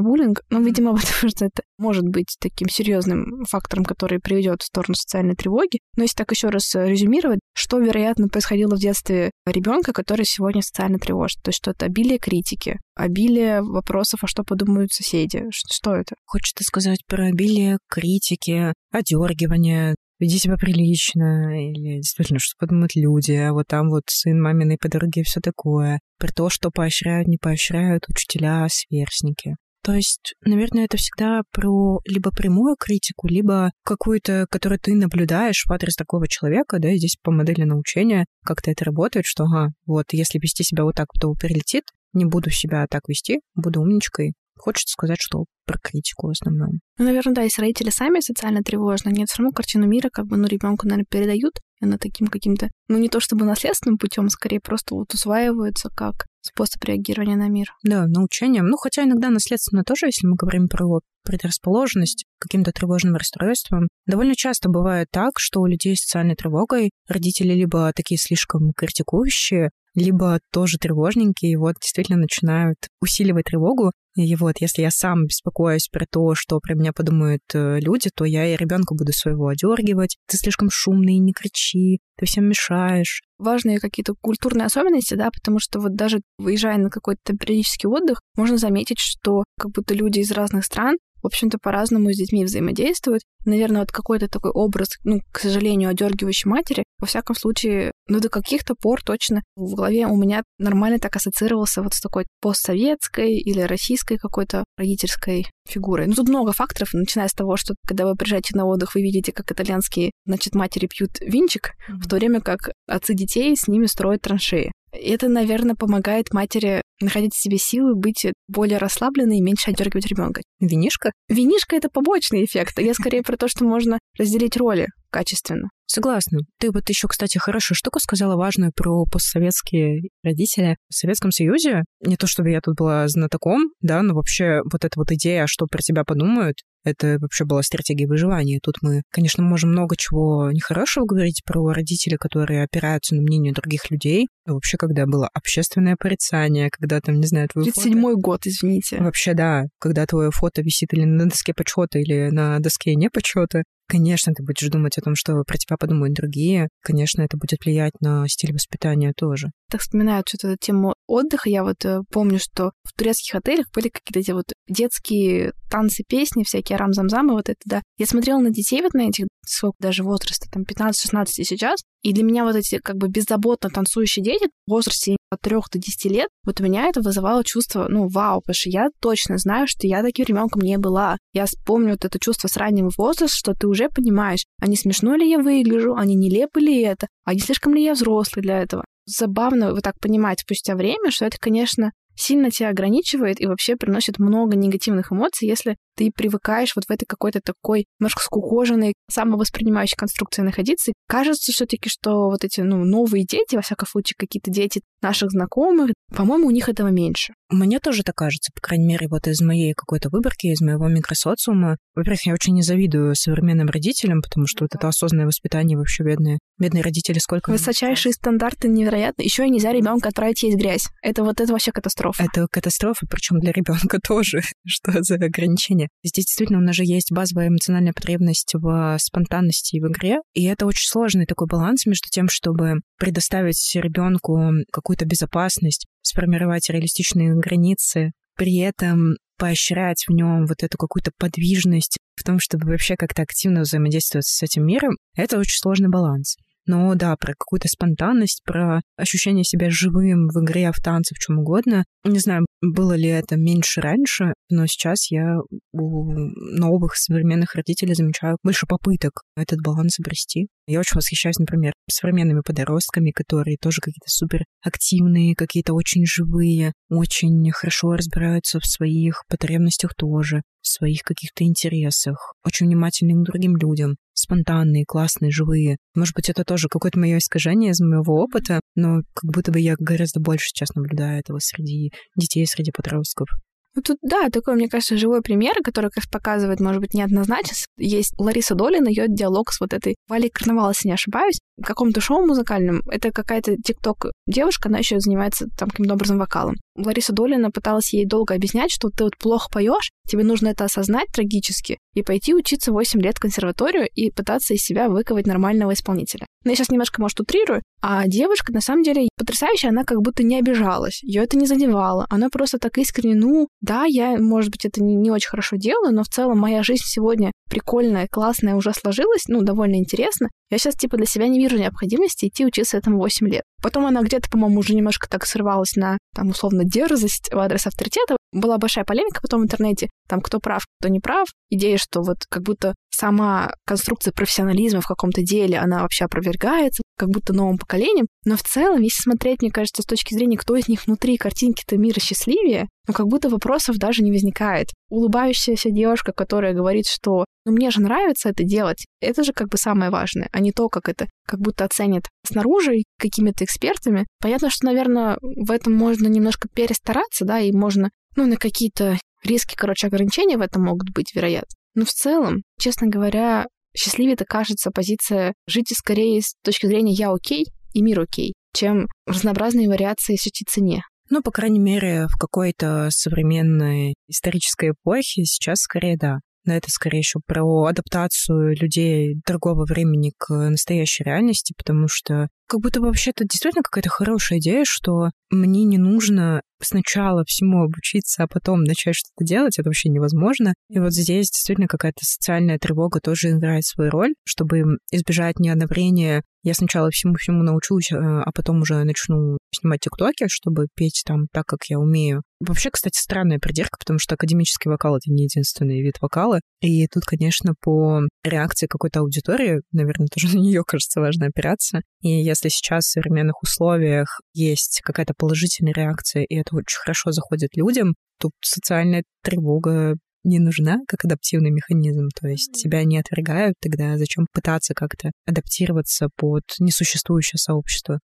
буллинг, ну, видимо, потому что это может быть таким серьезным фактором, который приведет в сторону социальной тревоги. Но если так еще раз резюмировать, что, вероятно, происходило в детстве ребенка, который сегодня социально тревожит? То есть что это обилие критики, обилие вопросов, а что подумают соседи? Что это? Хочется сказать про обилие критики, одергивания, веди себя прилично, или действительно, что подумают люди, а вот там вот сын маминой подруги все такое. При то, что поощряют, не поощряют учителя, сверстники. То есть, наверное, это всегда про либо прямую критику, либо какую-то, которую ты наблюдаешь в адрес такого человека, да, здесь по модели научения как-то это работает, что, ага, вот, если вести себя вот так, то прилетит, не буду себя так вести, буду умничкой. Хочется сказать, что про критику в основном. Ну, наверное, да, если родители сами социально тревожны, нет, все равно картину мира как бы, ну, ребенку, наверное, передают, и она таким каким-то, ну, не то чтобы наследственным путем, скорее просто вот усваивается как способ реагирования на мир. Да, научением. Ну, хотя иногда наследственно тоже, если мы говорим про предрасположенность к каким-то тревожным расстройствам. Довольно часто бывает так, что у людей с социальной тревогой родители либо такие слишком критикующие, либо тоже тревожненькие, и вот действительно начинают усиливать тревогу. И вот если я сам беспокоюсь про то, что про меня подумают э, люди, то я и ребенка буду своего одергивать. Ты слишком шумный, не кричи, ты всем мешаешь. Важные какие-то культурные особенности, да, потому что вот даже выезжая на какой-то периодический отдых, можно заметить, что как будто люди из разных стран в общем-то, по-разному с детьми взаимодействуют. Наверное, вот какой-то такой образ, ну, к сожалению, одергивающей матери, во всяком случае, ну, до каких-то пор точно в голове у меня нормально так ассоциировался вот с такой постсоветской или российской какой-то родительской фигурой. Ну, тут много факторов, начиная с того, что когда вы приезжаете на отдых, вы видите, как итальянские, значит, матери пьют винчик, mm-hmm. в то время как отцы детей с ними строят траншеи. Это, наверное, помогает матери находить в себе силы быть более расслабленной и меньше отдергивать ребенка. Винишка? Винишка это побочный эффект. Я скорее про то, что можно разделить роли качественно. Согласна. Ты вот еще, кстати, хорошую штуку сказала важную про постсоветские родители. В Советском Союзе, не то чтобы я тут была знатоком, да, но вообще вот эта вот идея, что про тебя подумают, это вообще была стратегия выживания. Тут мы, конечно, можем много чего нехорошего говорить про родителей, которые опираются на мнение других людей. Но вообще, когда было общественное порицание, когда там, не знаю, твое 37-й год, извините. Вообще, да. Когда твое фото висит или на доске почета, или на доске не почета, Конечно, ты будешь думать о том, что про тебя подумают другие. Конечно, это будет влиять на стиль воспитания тоже. Так вспоминаю что-то тему отдыха. Я вот э, помню, что в турецких отелях были какие-то эти вот детские танцы, песни, всякие арам-зам-зам, и вот это, да. Я смотрела на детей вот на этих, сколько даже возраста, там, 15-16 сейчас, и для меня вот эти как бы беззаботно танцующие дети в возрасте от 3 до 10 лет, вот у меня это вызывало чувство, ну, вау, потому что я точно знаю, что я таким ребенком не была. Я вспомню вот это чувство с раннего возраста, что ты уже понимаешь, а не смешно ли я выгляжу, а не нелепо ли это, а не слишком ли я взрослый для этого. Забавно вот так понимать спустя время, что это, конечно, сильно тебя ограничивает и вообще приносит много негативных эмоций, если ты привыкаешь вот в этой какой-то такой немножко скукоженной, самовоспринимающей конструкции находиться. И кажется все-таки, что вот эти ну, новые дети, во всяком случае, какие-то дети наших знакомых, по-моему, у них этого меньше. Мне тоже так кажется, по крайней мере, вот из моей какой-то выборки, из моего микросоциума. Во-первых, я очень не завидую современным родителям, потому что вот это осознанное воспитание вообще бедные. Бедные родители сколько... Высочайшие стандарты невероятно. Еще и нельзя ребенка отправить есть грязь. Это вот это вообще катастрофа. Это катастрофа, причем для ребенка тоже. Что за ограничение? Здесь действительно у нас же есть базовая эмоциональная потребность в спонтанности и в игре. И это очень сложный такой баланс между тем, чтобы предоставить ребенку какую-то безопасность, сформировать реалистичные границы, при этом поощрять в нем вот эту какую-то подвижность в том, чтобы вообще как-то активно взаимодействовать с этим миром, это очень сложный баланс. Но да, про какую-то спонтанность, про ощущение себя живым в игре, в танце, в чем угодно. Не знаю, было ли это меньше раньше, но сейчас я у новых современных родителей замечаю больше попыток этот баланс обрести. Я очень восхищаюсь, например, современными подростками, которые тоже какие-то супер активные, какие-то очень живые, очень хорошо разбираются в своих потребностях тоже, в своих каких-то интересах, очень внимательны к другим людям, спонтанные, классные, живые. Может быть, это тоже какое-то мое искажение из моего опыта, но как будто бы я гораздо больше сейчас наблюдаю этого среди детей, среди подростков. Ну, тут, да, такой, мне кажется, живой пример, который как раз показывает, может быть, неоднозначно. Есть Лариса Долина, ее диалог с вот этой Валей Карнавал, если не ошибаюсь, в каком-то шоу музыкальном. Это какая-то тикток девушка, она еще занимается там каким-то образом вокалом. Лариса Долина пыталась ей долго объяснять, что ты вот плохо поешь, тебе нужно это осознать трагически и пойти учиться 8 лет в консерваторию и пытаться из себя выковать нормального исполнителя. Но я сейчас немножко, может, утрирую, а девушка, на самом деле, потрясающая, она как будто не обижалась, ее это не задевало, она просто так искренне, ну, да, я, может быть, это не, не очень хорошо делаю, но в целом моя жизнь сегодня прикольная, классная, уже сложилась, ну, довольно интересно. Я сейчас, типа, для себя не вижу необходимости идти учиться этому 8 лет. Потом она где-то, по-моему, уже немножко так срывалась на, там, условно, дерзость в адрес авторитета. Была большая полемика потом в интернете, там, кто прав, кто не прав. Идея, что вот как будто сама конструкция профессионализма в каком-то деле, она вообще опровергается, как будто новым поколением. Но в целом, если смотреть, мне кажется, с точки зрения, кто из них внутри картинки-то мира счастливее, ну как будто вопросов даже не возникает. Улыбающаяся девушка, которая говорит, что ну мне же нравится это делать, это же как бы самое важное, а не то, как это как будто оценят снаружи какими-то экспертами. Понятно, что, наверное, в этом можно немножко перестараться, да, и можно, ну, на какие-то риски, короче, ограничения в этом могут быть, вероятно. Но в целом, честно говоря, счастливее-то кажется позиция жить скорее с точки зрения «я окей» и «мир окей», чем разнообразные вариации сети цене. Ну, по крайней мере, в какой-то современной исторической эпохе сейчас скорее да. Но это скорее еще про адаптацию людей другого времени к настоящей реальности, потому что как будто бы вообще это действительно какая-то хорошая идея, что мне не нужно сначала всему обучиться, а потом начать что-то делать, это вообще невозможно. И вот здесь действительно какая-то социальная тревога тоже играет свою роль, чтобы избежать неодобрения. Я сначала всему-всему научусь, э, а потом уже начну снимать тиктоки, чтобы петь там так, как я умею. Вообще, кстати, странная придирка, потому что академический вокал — это не единственный вид вокала. И тут, конечно, по реакции какой-то аудитории, наверное, тоже на нее, кажется, важно опираться. И если сейчас в современных условиях есть какая-то положительная реакция, и это очень хорошо заходит людям, то социальная тревога не нужна как адаптивный механизм, то есть тебя не отвергают, тогда зачем пытаться как-то адаптироваться под несуществующее сообщество?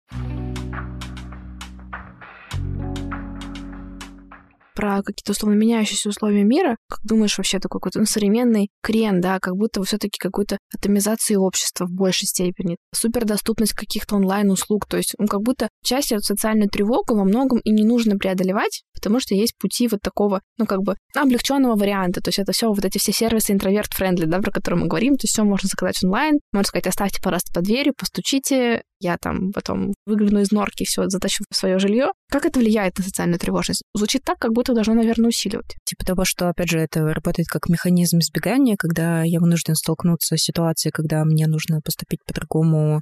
Про какие-то условно меняющиеся условия мира, как думаешь вообще такой какой-то ну, современный крен, да, как будто все-таки какую-то атомизацию общества в большей степени, супердоступность каких-то онлайн-услуг, то есть ну, как будто часть эту социальную тревогу во многом и не нужно преодолевать, потому что есть пути вот такого, ну как бы облегченного варианта, то есть это все вот эти все сервисы интроверт-френдли, да, про которые мы говорим, то есть все можно заказать онлайн, можно сказать, оставьте, пожалуйста, под дверью, постучите, я там потом выгляну из норки, все затащу в свое жилье. Как это влияет на социальную тревожность? Звучит так, как будто должно, наверное, усиливать. Типа того, что, опять же, это работает как механизм избегания, когда я вынужден столкнуться с ситуацией, когда мне нужно поступить по-другому,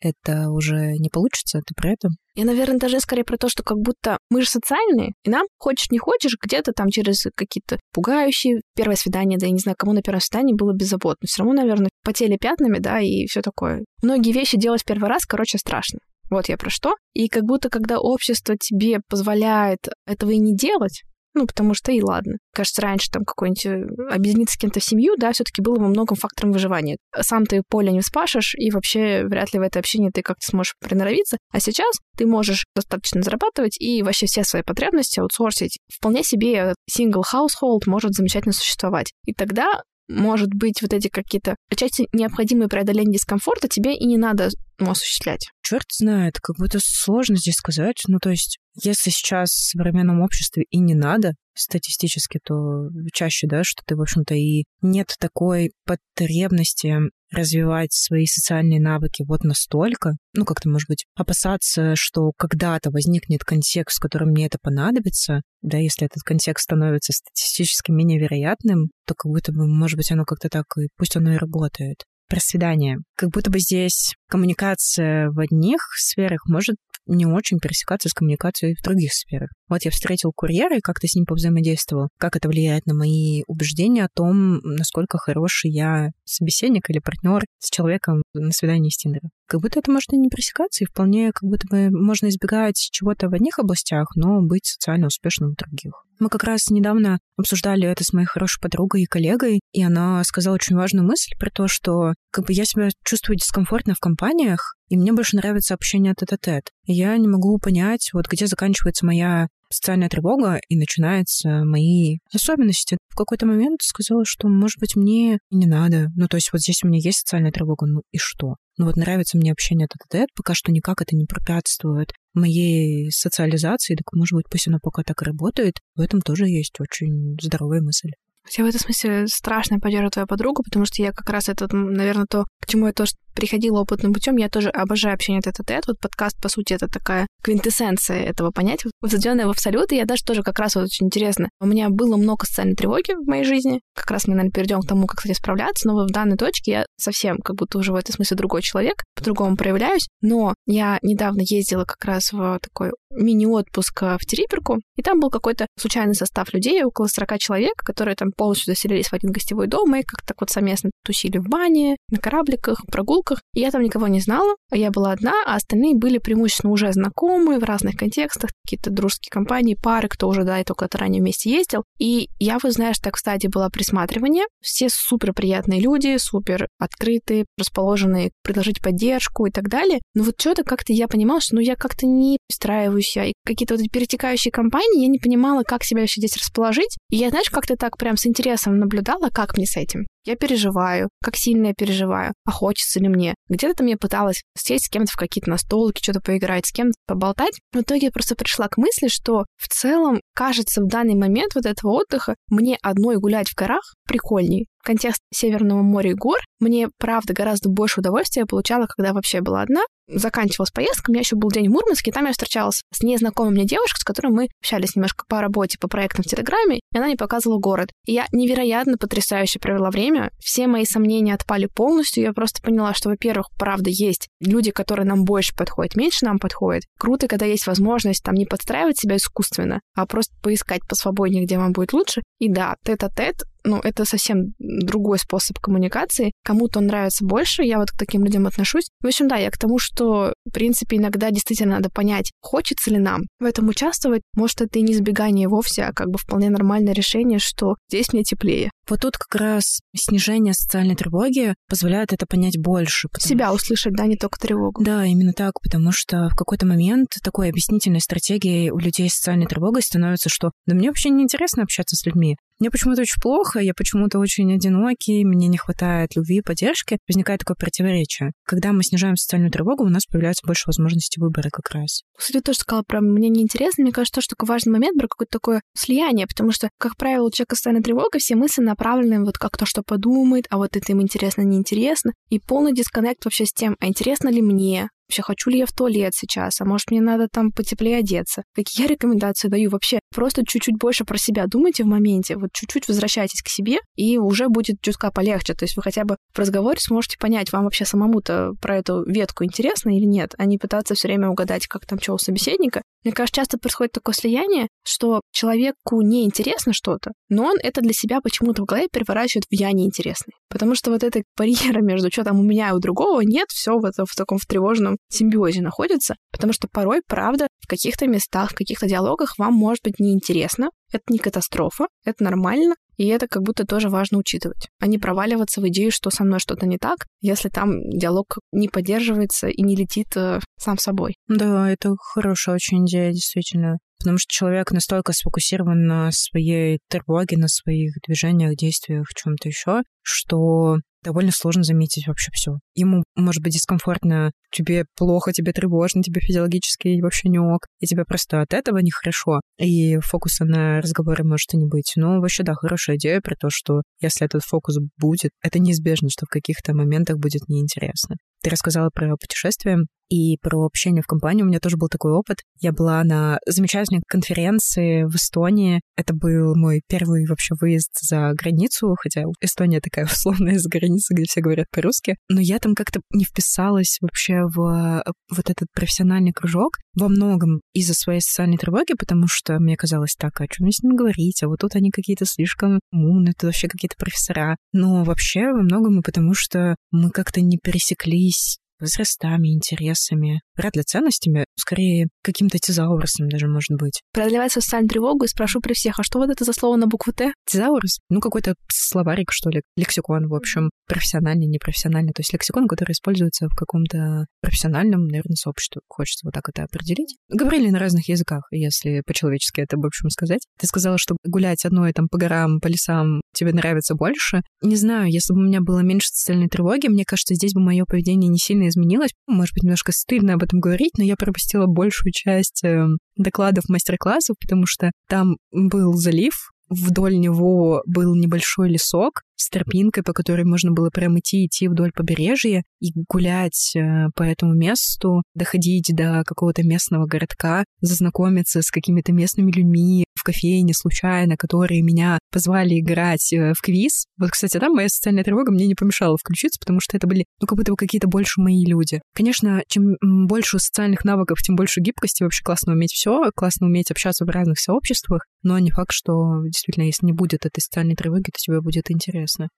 это уже не получится, ты про это? Я, наверное, даже скорее про то, что как будто мы же социальные, и нам, хочешь не хочешь, где-то там через какие-то пугающие первое свидание, да я не знаю, кому на первом свидании было беззаботно. Все равно, наверное, потели пятнами, да, и все такое. Многие вещи делать первый раз, короче, страшно. Вот я про что. И как будто, когда общество тебе позволяет этого и не делать, ну, потому что и ладно. Кажется, раньше там какой-нибудь э, объединиться с кем-то в семью, да, все таки было во многом фактором выживания. Сам ты поле не спашешь, и вообще вряд ли в это общение ты как-то сможешь приноровиться. А сейчас ты можешь достаточно зарабатывать и вообще все свои потребности аутсорсить. Вполне себе household может замечательно существовать. И тогда может быть, вот эти какие-то отчасти необходимые преодоления дискомфорта тебе и не надо ну, осуществлять. Черт знает, как будто сложно здесь сказать. Ну, то есть, если сейчас в современном обществе и не надо, статистически, то чаще, да, что ты, в общем-то, и нет такой потребности развивать свои социальные навыки вот настолько, ну, как-то, может быть, опасаться, что когда-то возникнет контекст, в котором мне это понадобится, да, если этот контекст становится статистически менее вероятным, то как будто бы, может быть, оно как-то так, и пусть оно и работает про свидание. Как будто бы здесь коммуникация в одних сферах может не очень пересекаться с коммуникацией в других сферах. Вот я встретил курьера и как-то с ним повзаимодействовал. Как это влияет на мои убеждения о том, насколько хороший я собеседник или партнер с человеком на свидании с Тиндера. Как будто это может и не пересекаться, и вполне как будто бы можно избегать чего-то в одних областях, но быть социально успешным в других. Мы как раз недавно обсуждали это с моей хорошей подругой и коллегой, и она сказала очень важную мысль про то, что как бы я себя чувствую дискомфортно в компаниях, и мне больше нравится общение тет-а-тет. Я не могу понять, вот где заканчивается моя социальная тревога, и начинаются мои особенности. В какой-то момент сказала, что, может быть, мне не надо. Ну, то есть вот здесь у меня есть социальная тревога, ну и что? Ну вот нравится мне общение тет а пока что никак это не препятствует моей социализации, так может быть, пусть оно пока так работает. В этом тоже есть очень здоровая мысль. Я в этом смысле страшно поддерживаю твою подругу, потому что я как раз это, наверное, то, к чему я тоже приходила опытным путем. Я тоже обожаю общение тет а Вот подкаст, по сути, это такая квинтэссенция этого понятия. Возведенная в абсолют, и я даже тоже как раз вот очень интересно. У меня было много социальной тревоги в моей жизни. Как раз мы, наверное, перейдем к тому, как с этим справляться. Но вот в данной точке я совсем как будто уже в этом смысле другой человек, по-другому проявляюсь. Но я недавно ездила как раз в такой мини-отпуск в Тереперку, и там был какой-то случайный состав людей, около 40 человек, которые там полностью заселились в один гостевой дом, и как-то вот совместно тусили в бане, на корабликах, прогулках. И я там никого не знала, я была одна, а остальные были преимущественно уже знакомые в разных контекстах, какие-то дружеские компании, пары, кто уже до этого то ранее вместе ездил. И я, вы знаешь, так в стадии была присматривания. Все супер приятные люди, супер открытые, расположенные предложить поддержку и так далее. Но вот что-то как-то я понимала, что ну я как-то не встраиваюсь, и какие-то вот эти перетекающие компании, я не понимала, как себя вообще здесь расположить. И я, знаешь, как-то так прям с интересом наблюдала, как мне с этим. Я переживаю, как сильно я переживаю, а хочется ли мне. Где-то там я пыталась сесть с кем-то в какие-то настолки, что-то поиграть, с кем-то поболтать. В итоге я просто пришла к мысли, что в целом, кажется, в данный момент вот этого отдыха мне одной гулять в горах прикольней, контекст Северного моря и гор, мне, правда, гораздо больше удовольствия получала, когда вообще была одна. Заканчивалась поездка, у меня еще был день в Мурманске, и там я встречалась с незнакомой мне девушкой, с которой мы общались немножко по работе, по проектам в Телеграме, и она мне показывала город. И я невероятно потрясающе провела время, все мои сомнения отпали полностью, я просто поняла, что, во-первых, правда, есть люди, которые нам больше подходят, меньше нам подходят. Круто, когда есть возможность там не подстраивать себя искусственно, а просто поискать посвободнее, где вам будет лучше. И да, тет-а-тет ну, это совсем другой способ коммуникации. Кому-то он нравится больше, я вот к таким людям отношусь. В общем, да, я к тому, что, в принципе, иногда действительно надо понять, хочется ли нам в этом участвовать. Может, это и не избегание вовсе, а как бы вполне нормальное решение, что здесь мне теплее. Вот тут как раз снижение социальной тревоги позволяет это понять больше. Себя услышать, да, не только тревогу. Да, именно так, потому что в какой-то момент такой объяснительной стратегией у людей с социальной тревогой становится, что да мне вообще не интересно общаться с людьми. Мне почему-то очень плохо, я почему-то очень одинокий, мне не хватает любви и поддержки. Возникает такое противоречие. Когда мы снижаем социальную тревогу, у нас появляется больше возможностей выбора как раз. Кстати, тоже сказала про «мне неинтересно». Мне кажется, что такой важный момент про какое-то такое слияние, потому что, как правило, у человека с социальной тревогой все мысли направлены вот как то, что подумает, а вот это им интересно, неинтересно. И полный дисконнект вообще с тем, а интересно ли мне, Вообще, хочу ли я в туалет сейчас? А может, мне надо там потеплее одеться? Какие я рекомендации даю? Вообще, просто чуть-чуть больше про себя думайте в моменте, вот чуть-чуть возвращайтесь к себе, и уже будет чутка полегче. То есть вы хотя бы в разговоре сможете понять, вам вообще самому-то про эту ветку интересно или нет, а не пытаться все время угадать, как там что у собеседника. Мне кажется, часто происходит такое слияние, что человеку не интересно что-то, но он это для себя почему-то в голове переворачивает в «я неинтересный». Потому что вот этой барьера между что там у меня и у другого нет, все в, это, в таком в тревожном симбиозе находится, потому что порой, правда, в каких-то местах, в каких-то диалогах вам может быть неинтересно, это не катастрофа, это нормально, и это как будто тоже важно учитывать, а не проваливаться в идею, что со мной что-то не так, если там диалог не поддерживается и не летит э, сам собой. Да, это хорошая очень идея, действительно. Потому что человек настолько сфокусирован на своей тревоге, на своих движениях, действиях, чем-то еще, что довольно сложно заметить вообще все. Ему может быть дискомфортно, тебе плохо, тебе тревожно, тебе физиологически вообще не ок, и тебе просто от этого нехорошо, и фокуса на разговоры может и не быть. Но вообще, да, хорошая идея про то, что если этот фокус будет, это неизбежно, что в каких-то моментах будет неинтересно. Ты рассказала про путешествия и про общение в компании. У меня тоже был такой опыт. Я была на замечательной конференции в Эстонии. Это был мой первый вообще выезд за границу, хотя Эстония такая условная за граница, где все говорят по-русски. Но я там как-то не вписалась вообще в вот этот профессиональный кружок во многом из-за своей социальной тревоги, потому что мне казалось так, а о чем мне с ним говорить, а вот тут они какие-то слишком умные, тут вообще какие-то профессора. Но вообще во многом и потому, что мы как-то не пересеклись возрастами, интересами, вряд ли ценностями, скорее каким-то тезаурусом даже может быть. Преодолевать социальную тревогу и спрошу при всех, а что вот это за слово на букву Т? Тезаурус? Ну, какой-то словарик, что ли, лексикон, в общем, профессиональный, непрофессиональный. То есть лексикон, который используется в каком-то профессиональном, наверное, сообществе. Хочется вот так это определить. Говорили на разных языках, если по-человечески это, в общем, сказать. Ты сказала, что гулять одной там по горам, по лесам тебе нравится больше. Не знаю, если бы у меня было меньше социальной тревоги, мне кажется, здесь бы мое поведение не сильно изменилось. Может быть, немножко стыдно об этом говорить, но я пропустила большую часть э, докладов мастер-классов, потому что там был залив, вдоль него был небольшой лесок, с тропинкой, по которой можно было прям идти, идти вдоль побережья и гулять э, по этому месту, доходить до какого-то местного городка, зазнакомиться с какими-то местными людьми в кофейне случайно, которые меня позвали играть э, в квиз. Вот, кстати, там моя социальная тревога мне не помешала включиться, потому что это были, ну, как будто бы какие-то больше мои люди. Конечно, чем больше социальных навыков, тем больше гибкости. Вообще классно уметь все, классно уметь общаться в разных сообществах, но не факт, что действительно, если не будет этой социальной тревоги, то тебе будет интересно интересно.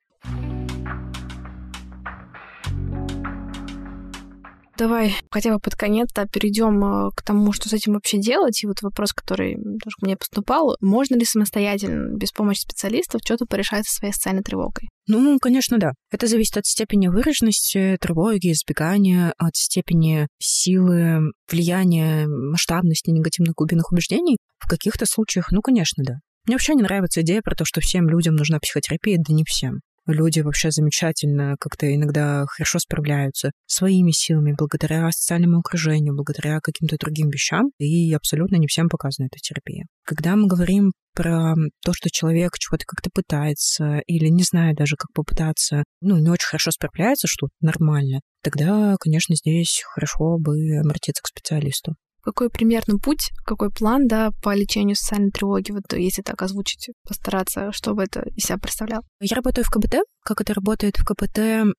Давай хотя бы под конец да, перейдем э, к тому, что с этим вообще делать. И вот вопрос, который тоже мне поступал. Можно ли самостоятельно, без помощи специалистов, что-то порешать со своей социальной тревогой? Ну, конечно, да. Это зависит от степени выраженности тревоги, избегания, от степени силы, влияния, масштабности негативных глубинных убеждений. В каких-то случаях, ну, конечно, да. Мне вообще не нравится идея про то, что всем людям нужна психотерапия, да не всем. Люди вообще замечательно как-то иногда хорошо справляются своими силами, благодаря социальному окружению, благодаря каким-то другим вещам, и абсолютно не всем показана эта терапия. Когда мы говорим про то, что человек чего-то как-то пытается или не знает даже, как попытаться, ну, не очень хорошо справляется, что нормально, тогда, конечно, здесь хорошо бы обратиться к специалисту какой примерно путь, какой план, да, по лечению социальной тревоги, вот если так озвучить, постараться, чтобы это из себя представлял? Я работаю в КБТ. Как это работает в КБТ?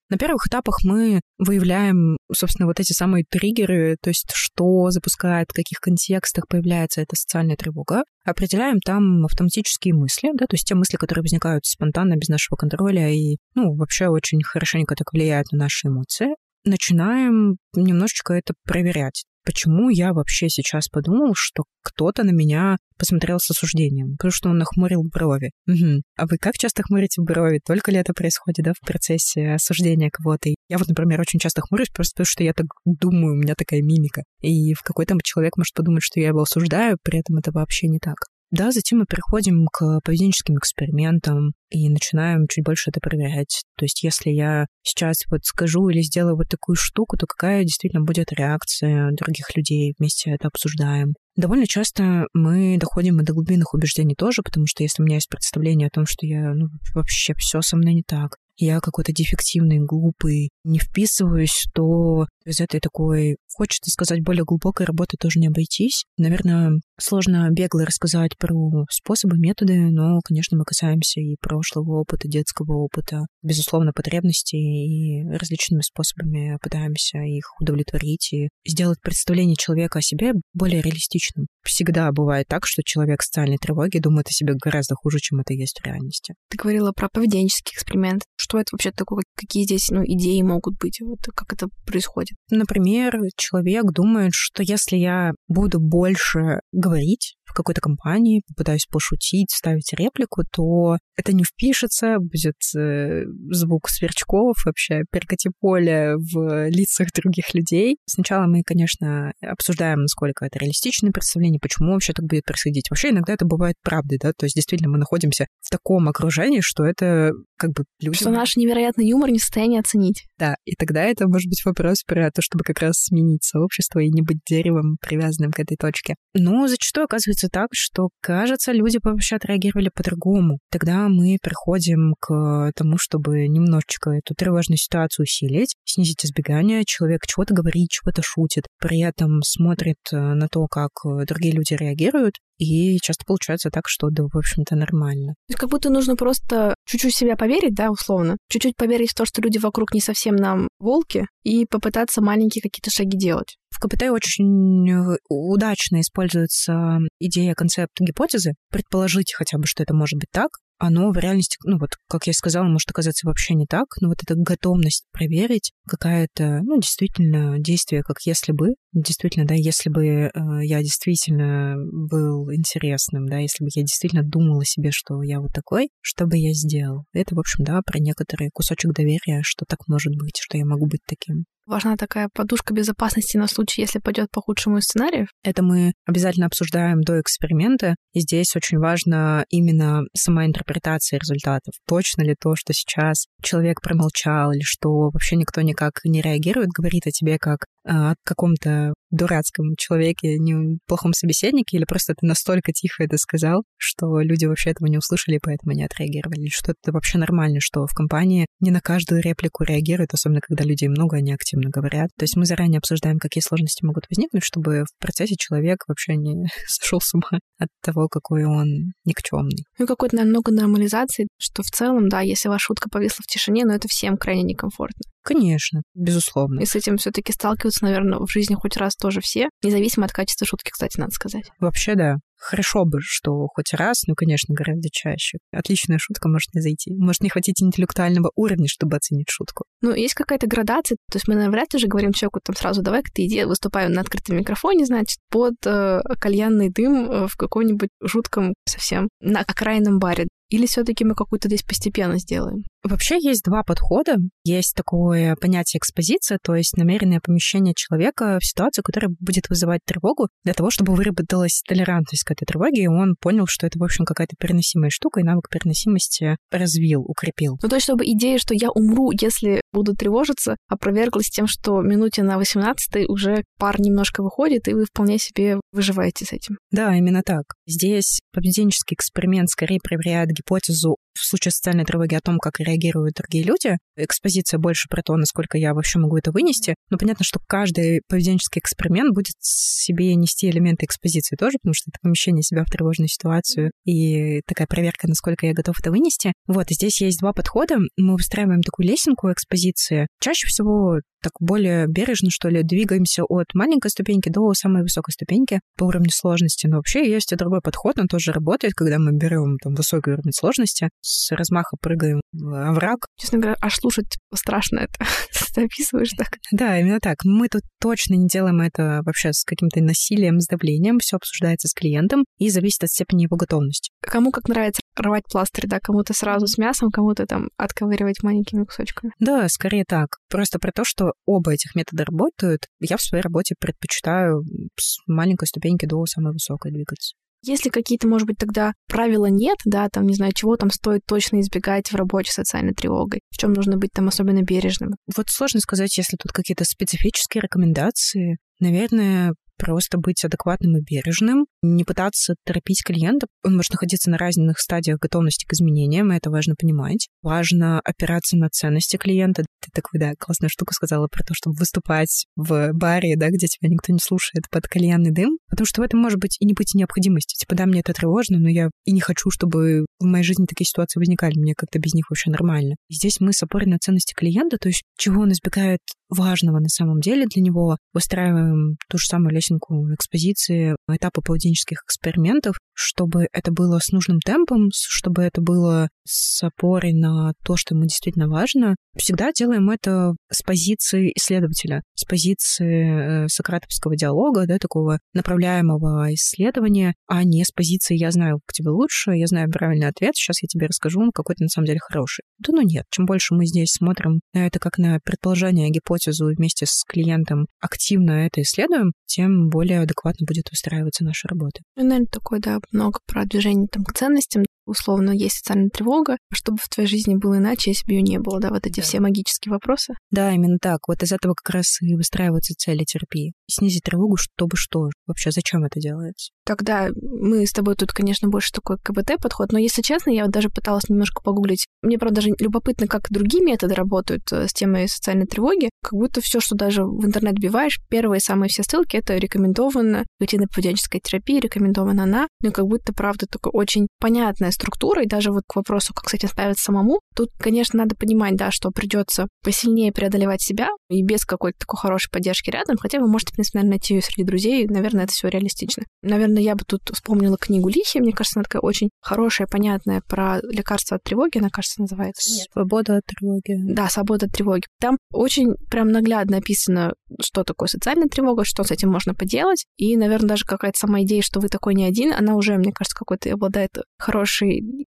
На первых этапах мы выявляем, собственно, вот эти самые триггеры, то есть что запускает, в каких контекстах появляется эта социальная тревога. Определяем там автоматические мысли, да, то есть те мысли, которые возникают спонтанно, без нашего контроля и, ну, вообще очень хорошенько так влияют на наши эмоции начинаем немножечко это проверять почему я вообще сейчас подумал, что кто-то на меня посмотрел с осуждением, потому что он нахмурил брови. Угу. А вы как часто хмурите брови? Только ли это происходит, да, в процессе осуждения кого-то? Я вот, например, очень часто хмурюсь просто потому, что я так думаю, у меня такая мимика. И в какой-то человек может подумать, что я его осуждаю, при этом это вообще не так. Да, затем мы переходим к поведенческим экспериментам и начинаем чуть больше это проверять. То есть если я сейчас вот скажу или сделаю вот такую штуку, то какая действительно будет реакция других людей, вместе это обсуждаем. Довольно часто мы доходим и до глубинных убеждений тоже, потому что если у меня есть представление о том, что я ну, вообще все со мной не так, я какой-то дефективный, глупый, не вписываюсь, то из этой такой, хочется сказать, более глубокой работы тоже не обойтись. Наверное, сложно бегло рассказать про способы, методы, но, конечно, мы касаемся и прошлого опыта, детского опыта, безусловно, потребностей, и различными способами пытаемся их удовлетворить и сделать представление человека о себе более реалистичным. Всегда бывает так, что человек с социальной тревоги думает о себе гораздо хуже, чем это есть в реальности. Ты говорила про поведенческий эксперимент. Что это вообще такое? Какие здесь ну, идеи могут быть? Вот как это происходит? Например, человек думает, что если я буду больше говорить, в какой-то компании, попытаюсь пошутить, ставить реплику, то это не впишется, будет э, звук сверчков, вообще перекати поле в лицах других людей. Сначала мы, конечно, обсуждаем, насколько это реалистичное представление, почему вообще так будет происходить. Вообще иногда это бывает правдой, да, то есть действительно мы находимся в таком окружении, что это как бы люди... Что наш невероятный юмор не в состоянии оценить. Да, и тогда это может быть вопрос про то, чтобы как раз сменить сообщество и не быть деревом, привязанным к этой точке. Но зачастую оказывается получается так, что, кажется, люди вообще отреагировали по-другому. Тогда мы приходим к тому, чтобы немножечко эту тревожную ситуацию усилить, снизить избегание. Человек чего-то говорит, чего-то шутит, при этом смотрит э, на то, как э, другие люди реагируют, и часто получается так, что да, в общем-то, нормально. То есть как будто нужно просто чуть-чуть себя поверить, да, условно, чуть-чуть поверить в то, что люди вокруг не совсем нам волки, и попытаться маленькие какие-то шаги делать. В КПТ очень э, удачно используется идея, концепт гипотезы, предположить хотя бы, что это может быть так, оно в реальности, ну вот, как я сказала, может оказаться вообще не так, но вот эта готовность проверить какая-то, ну, действительно, действие, как если бы, действительно, да, если бы э, я действительно был интересным, да, если бы я действительно думала себе, что я вот такой, что бы я сделал? Это, в общем, да, про некоторый кусочек доверия, что так может быть, что я могу быть таким важна такая подушка безопасности на случай, если пойдет по худшему из сценариев? Это мы обязательно обсуждаем до эксперимента, и здесь очень важно именно сама интерпретация результатов. Точно ли то, что сейчас человек промолчал, или что вообще никто никак не реагирует, говорит о тебе как о каком-то дурацком человеке, не плохом собеседнике, или просто ты настолько тихо это сказал, что люди вообще этого не услышали, поэтому не отреагировали. Что это вообще нормально, что в компании не на каждую реплику реагируют, особенно когда людей много, они активно говорят. То есть мы заранее обсуждаем, какие сложности могут возникнуть, чтобы в процессе человек вообще не сошел с ума от того, какой он никчемный. Ну, какой-то, наверное, много нормализации, что в целом, да, если ваша шутка повисла в тишине, но это всем крайне некомфортно. Конечно, безусловно. И с этим все таки сталкиваются, наверное, в жизни хоть раз тоже все, независимо от качества шутки, кстати, надо сказать. Вообще, да. Хорошо бы, что хоть раз, ну, конечно, гораздо чаще. Отличная шутка может не зайти. Может не хватить интеллектуального уровня, чтобы оценить шутку. Ну, есть какая-то градация. То есть мы навряд ли же говорим человеку там сразу, давай-ка ты иди, выступаю на открытом микрофоне, значит, под э, кальянный дым э, в каком-нибудь жутком совсем на окраинном баре. Или все-таки мы какую-то здесь постепенно сделаем? Вообще есть два подхода. Есть такое понятие экспозиция, то есть намеренное помещение человека в ситуацию, которая будет вызывать тревогу, для того, чтобы выработалась толерантность к этой тревоге, и он понял, что это, в общем, какая-то переносимая штука, и навык переносимости развил, укрепил. Ну, то есть, чтобы идея, что я умру, если буду тревожиться, опроверглась тем, что минуте на 18 уже пар немножко выходит, и вы вполне себе выживаете с этим. Да, именно так. Здесь поведенческий эксперимент скорее проверяет гипотезу в случае социальной тревоги о том, как реагируют другие люди. Экспозиция больше про то, насколько я вообще могу это вынести. Но понятно, что каждый поведенческий эксперимент будет себе нести элементы экспозиции тоже, потому что это помещение себя в тревожную ситуацию и такая проверка, насколько я готов это вынести. Вот, и здесь есть два подхода. Мы выстраиваем такую лесенку экспозиции. Чаще всего так более бережно, что ли, двигаемся от маленькой ступеньки до самой высокой ступеньки по уровню сложности. Но вообще есть и другой подход, он тоже работает, когда мы берем там высокий уровень сложности, с размаха прыгаем в овраг. Честно говоря, аж слушать страшно это. Ты описываешь так. Да, именно так. Мы тут точно не делаем это вообще с каким-то насилием, с давлением. Все обсуждается с клиентом и зависит от степени его готовности. Кому как нравится рвать пластырь, да, кому-то сразу с мясом, кому-то там отковыривать маленькими кусочками. Да, скорее так. Просто про то, что оба этих метода работают, я в своей работе предпочитаю с маленькой ступеньки до самой высокой двигаться. Если какие-то, может быть, тогда правила нет, да, там, не знаю, чего там стоит точно избегать в работе социальной тревогой, в чем нужно быть там особенно бережным? Вот сложно сказать, если тут какие-то специфические рекомендации. Наверное, просто быть адекватным и бережным, не пытаться торопить клиента. Он может находиться на разных стадиях готовности к изменениям, и это важно понимать. Важно опираться на ценности клиента. Ты такую, да, классную штуку сказала про то, чтобы выступать в баре, да, где тебя никто не слушает под кальянный дым, потому что в этом может быть и не быть необходимости. Типа, да, мне это тревожно, но я и не хочу, чтобы в моей жизни такие ситуации возникали. Мне как-то без них вообще нормально. Здесь мы с опорой на ценности клиента, то есть чего он избегает важного на самом деле для него, выстраиваем ту же самую лесенку экспозиции, этапы поведенческих экспериментов, чтобы это было с нужным темпом, чтобы это было с опорой на то, что ему действительно важно. Всегда делаем это с позиции исследователя, с позиции э, сократовского диалога, да, такого направляемого исследования, а не с позиции «я знаю, как тебе лучше, я знаю правильный ответ, сейчас я тебе расскажу, он какой-то на самом деле хороший». Да ну нет, чем больше мы здесь смотрим на это как на предположение, гипотезу вместе с клиентом активно это исследуем, тем более адекватно будет выстраиваться наша работа. Ну, наверное, такое, да, много про движение там к ценностям, условно есть социальная тревога, чтобы в твоей жизни было иначе, если бы ее не было, да, вот эти да. все магические вопросы. Да, именно так. Вот из этого как раз и выстраиваются цели терапии. Снизить тревогу, чтобы что. Вообще, зачем это делается? Тогда мы с тобой тут, конечно, больше такой КБТ-подход, но, если честно, я вот даже пыталась немножко погуглить. Мне, правда, даже любопытно, как другие методы работают э, с темой социальной тревоги. Как будто все, что даже в интернет биваешь, первые самые все ссылки — это рекомендовано, на поведенческая терапия, рекомендована она, но как будто, правда, такая очень понятная структурой, даже вот к вопросу, как с этим справиться самому, тут, конечно, надо понимать, да, что придется посильнее преодолевать себя и без какой-то такой хорошей поддержки рядом, хотя вы можете, в принципе, наверное, найти ее среди друзей, наверное, это все реалистично. Наверное, я бы тут вспомнила книгу Лихи, мне кажется, она такая очень хорошая, понятная про лекарство от тревоги, она, кажется, называется. Нет. Свобода от тревоги. Да, свобода от тревоги. Там очень прям наглядно описано, что такое социальная тревога, что с этим можно поделать, и, наверное, даже какая-то сама идея, что вы такой не один, она уже, мне кажется, какой-то обладает хорошей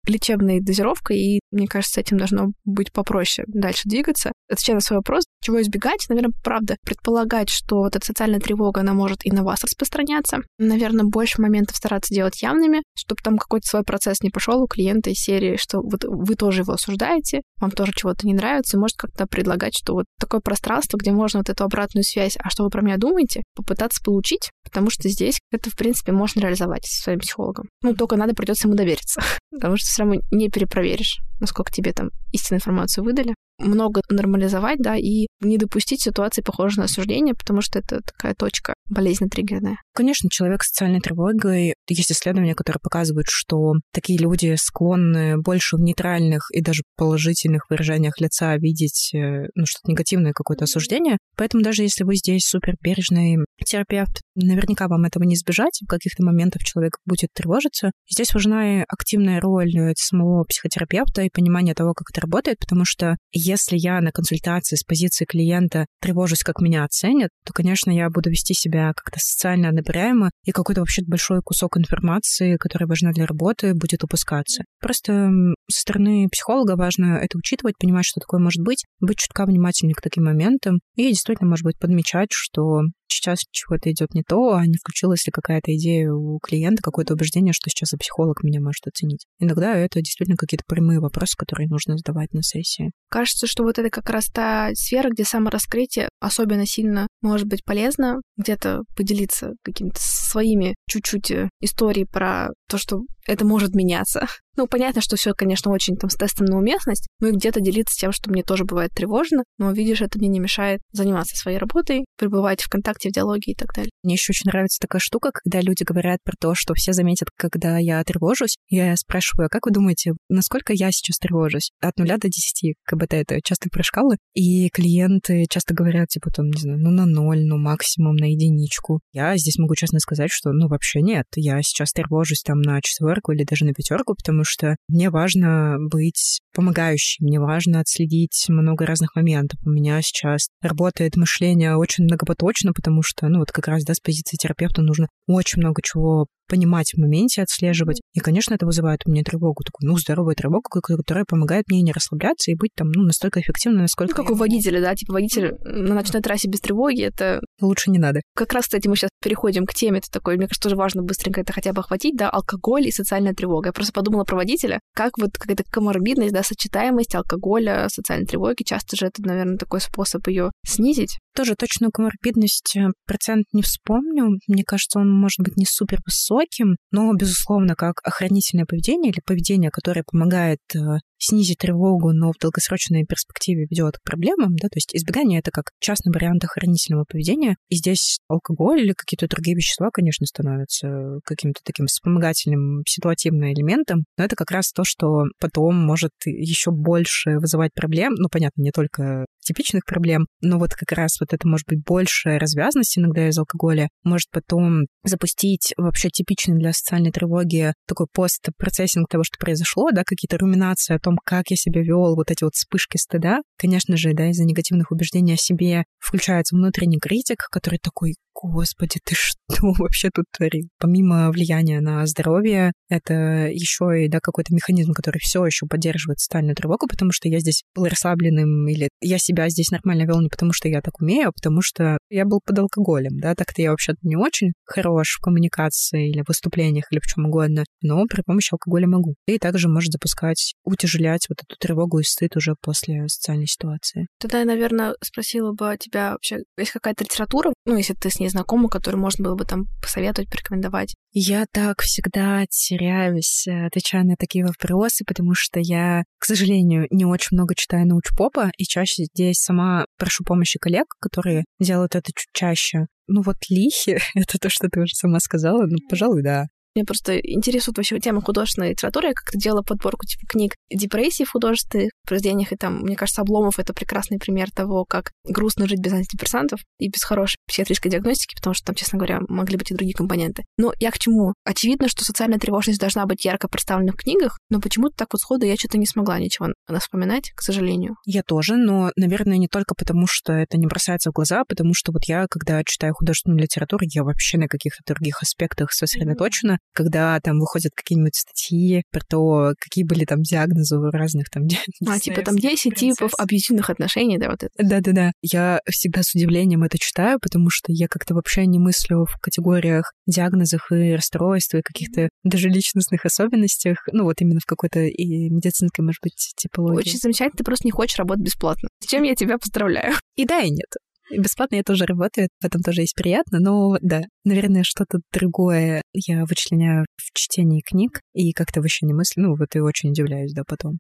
лечебной дозировкой, и, мне кажется, этим должно быть попроще дальше двигаться. Отвечая на свой вопрос, чего избегать, наверное, правда, предполагать, что вот эта социальная тревога, она может и на вас распространяться. Наверное, больше моментов стараться делать явными, чтобы там какой-то свой процесс не пошел у клиента из серии, что вот вы тоже его осуждаете, вам тоже чего-то не нравится, и может как-то предлагать, что вот такое пространство, где можно вот эту обратную связь, а что вы про меня думаете, попытаться получить, потому что здесь это, в принципе, можно реализовать со своим психологом. Ну, только надо придется ему довериться, потому что все равно не перепроверишь, насколько тебе там истинную информацию выдали много нормализовать, да, и не допустить ситуации, похожей на осуждение, потому что это такая точка болезненно триггерная. Конечно, человек с социальной тревогой, есть исследования, которые показывают, что такие люди склонны больше в нейтральных и даже положительных выражениях лица видеть э, ну, что-то негативное, какое-то осуждение. Поэтому даже если вы здесь супер бережный терапевт, наверняка вам этого не избежать. В каких-то моментах человек будет тревожиться. Здесь важна активная роль самого психотерапевта и понимание того, как это работает, потому что если я на консультации с позиции клиента тревожусь, как меня оценят, то, конечно, я буду вести себя как-то социально одобряемо, и какой-то вообще большой кусок информации, которая важна для работы, будет упускаться. Просто со стороны психолога важно это учитывать, понимать, что такое может быть, быть чутка внимательнее к таким моментам и действительно, может быть, подмечать, что сейчас чего-то идет не то, а не включилась ли какая-то идея у клиента, какое-то убеждение, что сейчас и психолог меня может оценить. Иногда это действительно какие-то прямые вопросы, которые нужно задавать на сессии. Кажется, что вот это как раз та сфера, где самораскрытие особенно сильно может быть полезно, где-то поделиться какими-то своими чуть-чуть э, истории про то, что это может меняться. Ну, понятно, что все, конечно, очень там с тестом на уместность, но и где-то делиться тем, что мне тоже бывает тревожно, но, видишь, это мне не мешает заниматься своей работой, пребывать в контакте, в диалоге и так далее. Мне еще очень нравится такая штука, когда люди говорят про то, что все заметят, когда я тревожусь. Я спрашиваю, а как вы думаете, насколько я сейчас тревожусь? От нуля до десяти, как бы это часто про шкалы. И клиенты часто говорят, типа, там, не знаю, ну, на ноль, ну, максимум на единичку. Я здесь могу честно сказать, что, ну, вообще нет. Я сейчас тревожусь там на четверку или даже на пятерку, потому что мне важно быть помогающей, мне важно отследить много разных моментов. У меня сейчас работает мышление очень многопоточно, потому что, ну, вот как раз, да, с позиции терапевта нужно очень много чего понимать в моменте, отслеживать. И, конечно, это вызывает у меня тревогу, такую, ну, здоровую тревогу, которая помогает мне не расслабляться и быть там, ну, настолько эффективной, насколько... Ну, как у водителя, да, типа водитель на ночной трассе без тревоги, это... Лучше не надо. Как раз, кстати, мы сейчас переходим к теме, это такой, мне кажется, тоже важно быстренько это хотя бы охватить, да, алкоголь и социальная тревога. Я просто подумала про водителя, как вот какая-то коморбидность, да, сочетаемость алкоголя, социальной тревоги, часто же это, наверное, такой способ ее снизить. Тоже точную коморбидность э, процент не вспомню. Мне кажется, он может быть не супер высоким, но, безусловно, как охранительное поведение или поведение, которое помогает э, снизить тревогу, но в долгосрочной перспективе ведет к проблемам, да, то есть избегание это как частный вариант охранительного поведения, и здесь алкоголь или какие-то другие вещества, конечно, становятся каким-то таким вспомогательным ситуативным элементом, но это как раз то, что потом может еще больше вызывать проблем, ну, понятно, не только типичных проблем, но вот как раз вот это может быть большая развязность иногда из алкоголя, может потом запустить вообще типичный для социальной тревоги такой постпроцессинг того, что произошло, да, какие-то руминации о том, как я себя вел, вот эти вот вспышки стыда. Конечно же, да, из-за негативных убеждений о себе включается внутренний критик, который такой, господи, ты что вообще тут творил? Помимо влияния на здоровье, это еще и да, какой-то механизм, который все еще поддерживает социальную тревогу, потому что я здесь был расслабленным, или я себя здесь нормально вел не потому, что я так умею, а потому что я был под алкоголем, да, так-то я вообще не очень хорош в коммуникации или выступлениях или в чем угодно, но при помощи алкоголя могу. И также может запускать, утяжелять вот эту тревогу и стыд уже после социальной ситуации. Тогда я, наверное, спросила бы тебя вообще, есть какая-то литература, ну, если ты с ней знакома, которую можно было бы там посоветовать, порекомендовать? Я так всегда теряюсь, э, отвечая на такие вопросы, потому что я, к сожалению, не очень много читаю научпопа, и чаще здесь сама прошу помощи коллег, которые делают это чуть чаще. Ну вот лихи, это то, что ты уже сама сказала, ну, пожалуй, да. Мне просто интересует вообще тема художественной литературы. Я как-то делала подборку типа книг депрессии в художественных произведениях, и там, мне кажется, Обломов — это прекрасный пример того, как грустно жить без антидепрессантов и без хорошей психиатрической диагностики, потому что там, честно говоря, могли быть и другие компоненты. Но я к чему? Очевидно, что социальная тревожность должна быть ярко представлена в книгах, но почему-то так вот сходу я что-то не смогла ничего вспоминать, к сожалению. Я тоже, но, наверное, не только потому, что это не бросается в глаза, а потому что вот я, когда читаю художественную литературу, я вообще на каких-то других аспектах сосредоточена. Когда там выходят какие-нибудь статьи про то, какие были там диагнозы у разных там... А, типа там 10 типов абьюзивных отношений, да, вот это? Да-да-да. Я всегда с удивлением это читаю, потому что я как-то вообще не мыслю в категориях диагнозах и расстройств, и каких-то даже личностных особенностях, ну вот именно в какой-то и медицинской, может быть, типологии. Очень замечательно, ты просто не хочешь работать бесплатно. С чем я тебя поздравляю. И да, и нет. Бесплатно я тоже работаю, в этом тоже есть приятно, но да, наверное, что-то другое я вычленяю в чтении книг и как-то вообще не мыслю. Ну, вот и очень удивляюсь, да, потом.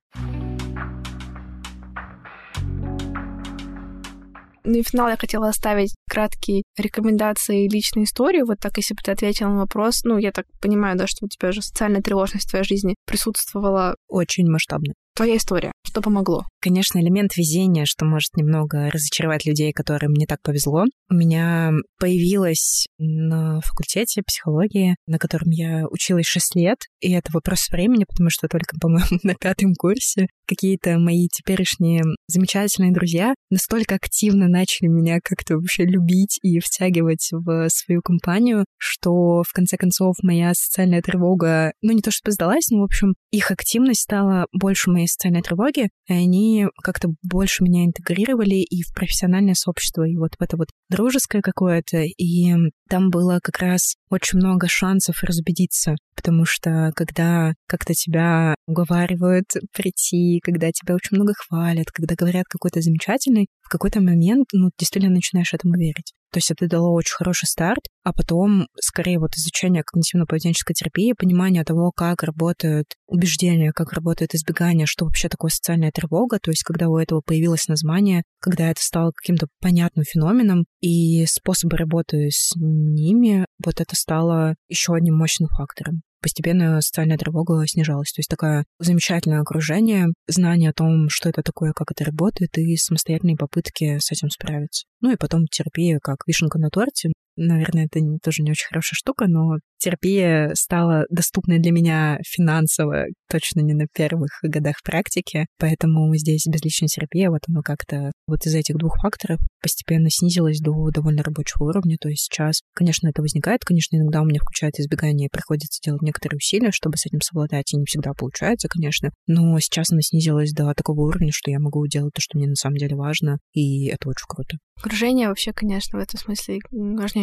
Ну и финал я хотела оставить краткие рекомендации и личные истории. Вот так, если бы ты ответила на вопрос, ну, я так понимаю, да, что у тебя же социальная тревожность в твоей жизни присутствовала. Очень масштабно. Твоя история. Что помогло? Конечно, элемент везения, что может немного разочаровать людей, которым не так повезло. У меня появилась на факультете психологии, на котором я училась 6 лет, и это вопрос времени, потому что только, по-моему, на пятом курсе какие-то мои теперешние замечательные друзья настолько активно начали меня как-то вообще любить и втягивать в свою компанию, что в конце концов моя социальная тревога, ну не то чтобы сдалась, но в общем их активность стала больше моей социальной тревоги, и они как-то больше меня интегрировали и в профессиональное сообщество, и вот в это вот дружеское какое-то, и там было как раз очень много шансов разубедиться, потому что когда как-то тебя уговаривают прийти, когда тебя очень много хвалят, когда говорят какой-то замечательный, в какой-то момент, ну, действительно начинаешь этому верить. То есть это дало очень хороший старт, а потом, скорее, вот изучение когнитивно-поведенческой терапии, понимание того, как работают убеждения, как работает избегание, что вообще такое социальная тревога, то есть когда у этого появилось название, когда это стало каким-то понятным феноменом, и способы работы с ними, вот это стало еще одним мощным фактором постепенно социальная тревога снижалась. То есть такое замечательное окружение, знание о том, что это такое, как это работает, и самостоятельные попытки с этим справиться. Ну и потом терапия как вишенка на торте. Наверное, это тоже не очень хорошая штука, но терапия стала доступной для меня финансово, точно не на первых годах практики, поэтому здесь безличная терапия, вот оно как-то вот из этих двух факторов постепенно снизилось до довольно рабочего уровня, то есть сейчас, конечно, это возникает, конечно, иногда у меня включает избегание, приходится делать некоторые усилия, чтобы с этим совладать, и не всегда получается, конечно, но сейчас она снизилась до такого уровня, что я могу делать то, что мне на самом деле важно, и это очень круто. Окружение вообще, конечно, в этом смысле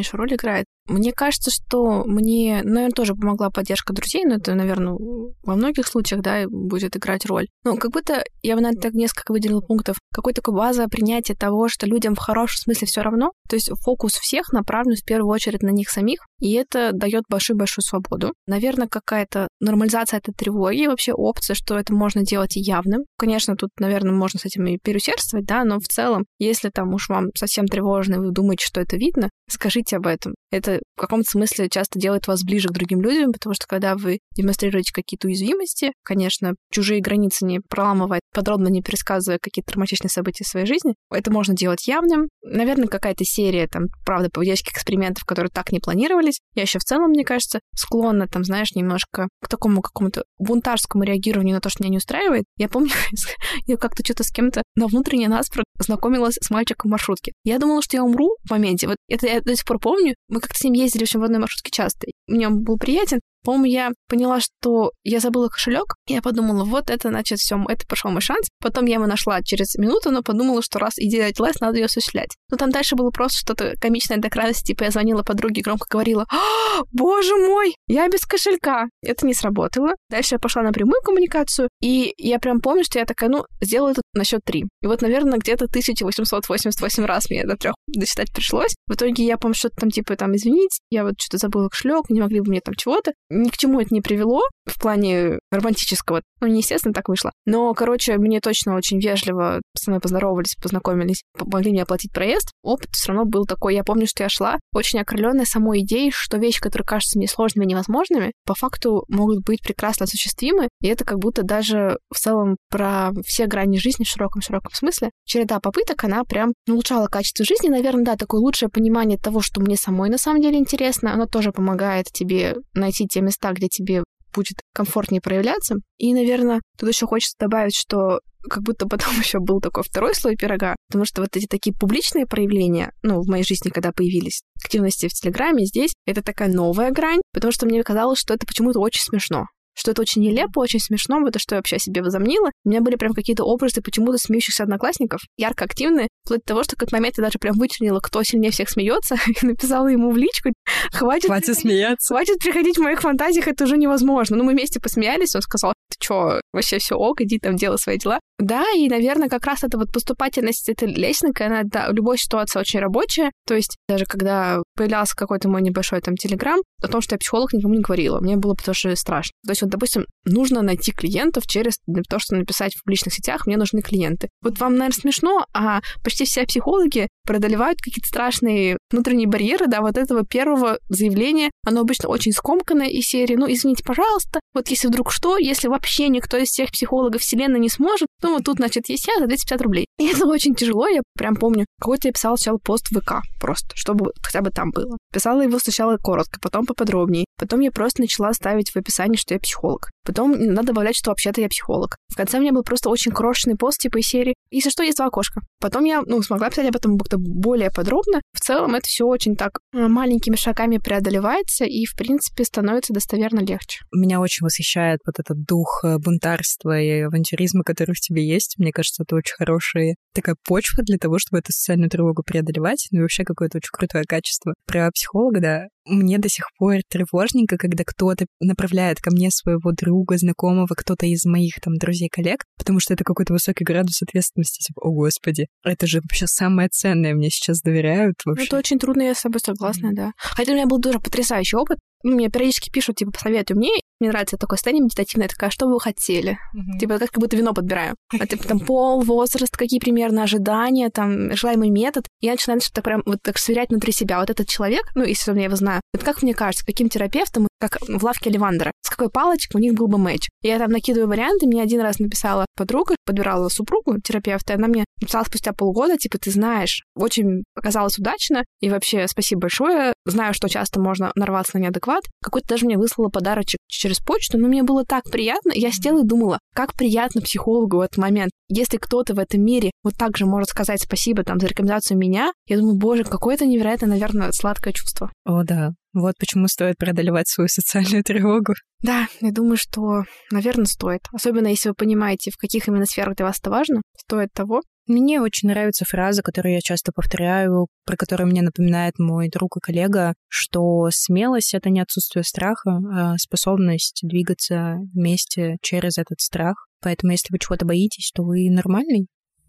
важнейшую роль играет. Мне кажется, что мне, наверное, тоже помогла поддержка друзей, но это, наверное, во многих случаях, да, будет играть роль. Ну, как будто я бы, наверное, так несколько выделила пунктов. Какой такой база принятия того, что людям в хорошем смысле все равно. То есть фокус всех направлен в первую очередь на них самих, и это дает большую-большую свободу. Наверное, какая-то нормализация этой тревоги, вообще опция, что это можно делать явным. Конечно, тут, наверное, можно с этим и переусердствовать, да, но в целом, если там уж вам совсем тревожно, и вы думаете, что это видно, скажите об этом. Это в каком-то смысле часто делает вас ближе к другим людям, потому что когда вы демонстрируете какие-то уязвимости, конечно, чужие границы не проламывая, подробно не пересказывая какие-то травматичные события в своей жизни, это можно делать явным. Наверное, какая-то серия, там, правда, поведенческих экспериментов, которые так не планировались. Я еще в целом, мне кажется, склонна, там, знаешь, немножко к такому какому-то бунтарскому реагированию на то, что меня не устраивает. Я помню, я как-то что-то с кем-то на внутренний нас знакомилась с мальчиком в маршрутке. Я думала, что я умру в моменте. Вот это я до сих пор помню. Мы как-то с ним ездили в общем, в одной маршрутке часто. Мне он был приятен, по-моему, я поняла, что я забыла кошелек. Я подумала, вот это, значит, все, это пошел мой шанс. Потом я его нашла через минуту, но подумала, что раз идея родилась, надо ее осуществлять. Но там дальше было просто что-то комичное до крайности. Типа я звонила подруге громко говорила, «А, боже мой, я без кошелька. Это не сработало. Дальше я пошла на прямую коммуникацию, и я прям помню, что я такая, ну, сделаю это на счет три. И вот, наверное, где-то 1888 раз мне до трех дочитать пришлось. В итоге я помню, что-то там, типа, там, извините, я вот что-то забыла кошелек, не могли бы мне там чего-то. Ни к чему это не привело в плане романтического. Ну, не естественно, так вышло. Но, короче, мне точно очень вежливо со мной поздоровались, познакомились, помогли мне оплатить проезд. Опыт все равно был такой. Я помню, что я шла очень окрыленная самой идеей, что вещи, которые кажутся мне сложными и невозможными, по факту могут быть прекрасно осуществимы. И это как будто даже в целом про все грани жизни в широком-широком смысле. Череда попыток, она прям улучшала качество жизни. Наверное, да, такое лучшее понимание того, что мне самой на самом деле интересно. Оно тоже помогает тебе найти те места, где тебе будет комфортнее проявляться. И, наверное, тут еще хочется добавить, что как будто потом еще был такой второй слой пирога, потому что вот эти такие публичные проявления, ну, в моей жизни, когда появились активности в Телеграме, здесь это такая новая грань, потому что мне казалось, что это почему-то очень смешно что это очень нелепо, очень смешно, это что я вообще себе возомнила. У меня были прям какие-то образы почему-то смеющихся одноклассников, ярко активные, вплоть до того, что в какой-то момент я даже прям вычленила, кто сильнее всех смеется, и написала ему в личку, хватит... Хватит смеяться. Хватит приходить в моих фантазиях, это уже невозможно. Ну, мы вместе посмеялись, он сказал, ты чё, вообще все ок, иди там делай свои дела. Да, и, наверное, как раз эта вот поступательность, эта лестница, она, да, любой ситуация очень рабочая. То есть даже когда появлялся какой-то мой небольшой там телеграм, о том, что я психолог, никому не говорила. Мне было потому что страшно. То есть вот, допустим, нужно найти клиентов через то, что написать в публичных сетях, мне нужны клиенты. Вот вам, наверное, смешно, а почти все психологи преодолевают какие-то страшные внутренние барьеры, да, вот этого первого заявления. Оно обычно очень скомканное из серии, ну, извините, пожалуйста, вот если вдруг что, если вообще никто из всех психологов вселенной не сможет, то вот тут, значит, есть я за 250 рублей. И это очень тяжело, я прям помню. Какой-то я писала сначала пост в ВК просто, чтобы хотя бы там было. Писала его сначала коротко, потом поподробнее. Потом я просто начала ставить в описании, что я психолог. Hulk. Потом надо добавлять, что вообще-то я психолог. В конце у меня был просто очень крошечный пост типа из серии «Если что, есть два окошка». Потом я, ну, смогла писать об этом как-то более подробно. В целом это все очень так э, маленькими шагами преодолевается и, в принципе, становится достоверно легче. Меня очень восхищает вот этот дух э, бунтарства и авантюризма, который в тебе есть. Мне кажется, это очень хорошая такая почва для того, чтобы эту социальную тревогу преодолевать. Ну и вообще какое-то очень крутое качество. Про психолога, да, мне до сих пор тревожненько, когда кто-то направляет ко мне своего друга, знакомого, кто-то из моих там друзей-коллег, потому что это какой-то высокий градус ответственности. Типа, о господи, это же вообще самое ценное, мне сейчас доверяют вообще. Это очень трудно, я с тобой согласна, mm-hmm. да. Хотя у меня был тоже потрясающий опыт. Ну, мне периодически пишут, типа, посоветуй мне. Мне нравится такое состояние медитативное. такая, что вы хотели? Mm-hmm. Типа, как будто вино подбираю. А, типа, там, пол, возраст, какие примерно ожидания, там, желаемый метод. Я начинаю что-то прям вот так сверять внутри себя. Вот этот человек, ну, если я его знаю, это как мне кажется, каким терапевтом, как в лавке Левандера, с какой палочкой у них был бы матч. Я там накидываю варианты, мне один раз написала подруга, подбирала супругу терапевта, и она мне написала спустя полгода, типа, ты знаешь, очень оказалось удачно, и вообще спасибо большое. Знаю, что часто можно нарваться на неадекват. Какой-то даже мне выслала подарочек через почту, но мне было так приятно. Я сидела и думала, как приятно психологу в этот момент. Если кто-то в этом мире вот так же может сказать спасибо там за рекомендацию меня, я думаю, боже, какое-то невероятно, наверное, сладкое чувство. О, да. Вот почему стоит преодолевать свою социальную тревогу. Да, я думаю, что, наверное, стоит. Особенно если вы понимаете, в каких именно сферах для вас это важно, стоит того. Мне очень нравится фраза, которую я часто повторяю, про которую мне напоминает мой друг и коллега, что смелость — это не отсутствие страха, а способность двигаться вместе через этот страх. Поэтому если вы чего-то боитесь, то вы нормальный,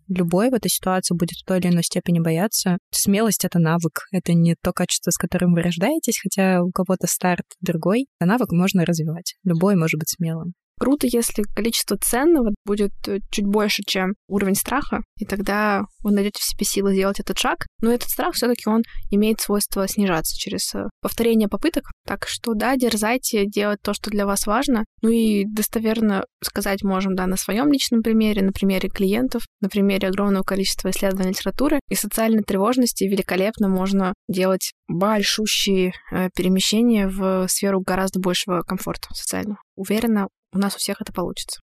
любой в этой ситуации будет в той или иной степени бояться. Смелость — это навык, это не то качество, с которым вы рождаетесь, хотя у кого-то старт другой. А навык можно развивать. Любой может быть смелым. Круто, если количество ценного будет э, чуть больше, чем уровень страха, и тогда вы найдете в себе силы сделать этот шаг. Но этот страх все-таки он имеет свойство снижаться через э, повторение попыток. Так что да, дерзайте делать то, что для вас важно. Ну и достоверно сказать можем, да, на своем личном примере, на примере клиентов, на примере огромного количества исследований литературы. И социальной тревожности великолепно можно делать большущие э, перемещения в сферу гораздо большего комфорта социального. Уверена, у нас у всех это получится.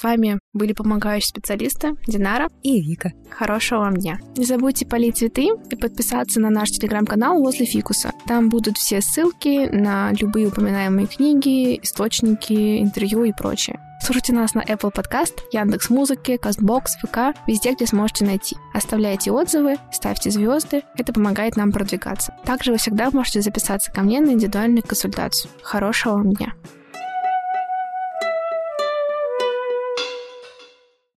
С вами были помогающие специалисты Динара и Вика. Хорошего вам дня. Не забудьте полить цветы и подписаться на наш телеграм-канал возле фикуса. Там будут все ссылки на любые упоминаемые книги, источники, интервью и прочее. Слушайте нас на Apple Podcast, Яндекс Музыки, Castbox, ВК, везде, где сможете найти. Оставляйте отзывы, ставьте звезды, это помогает нам продвигаться. Также вы всегда можете записаться ко мне на индивидуальную консультацию. Хорошего вам дня!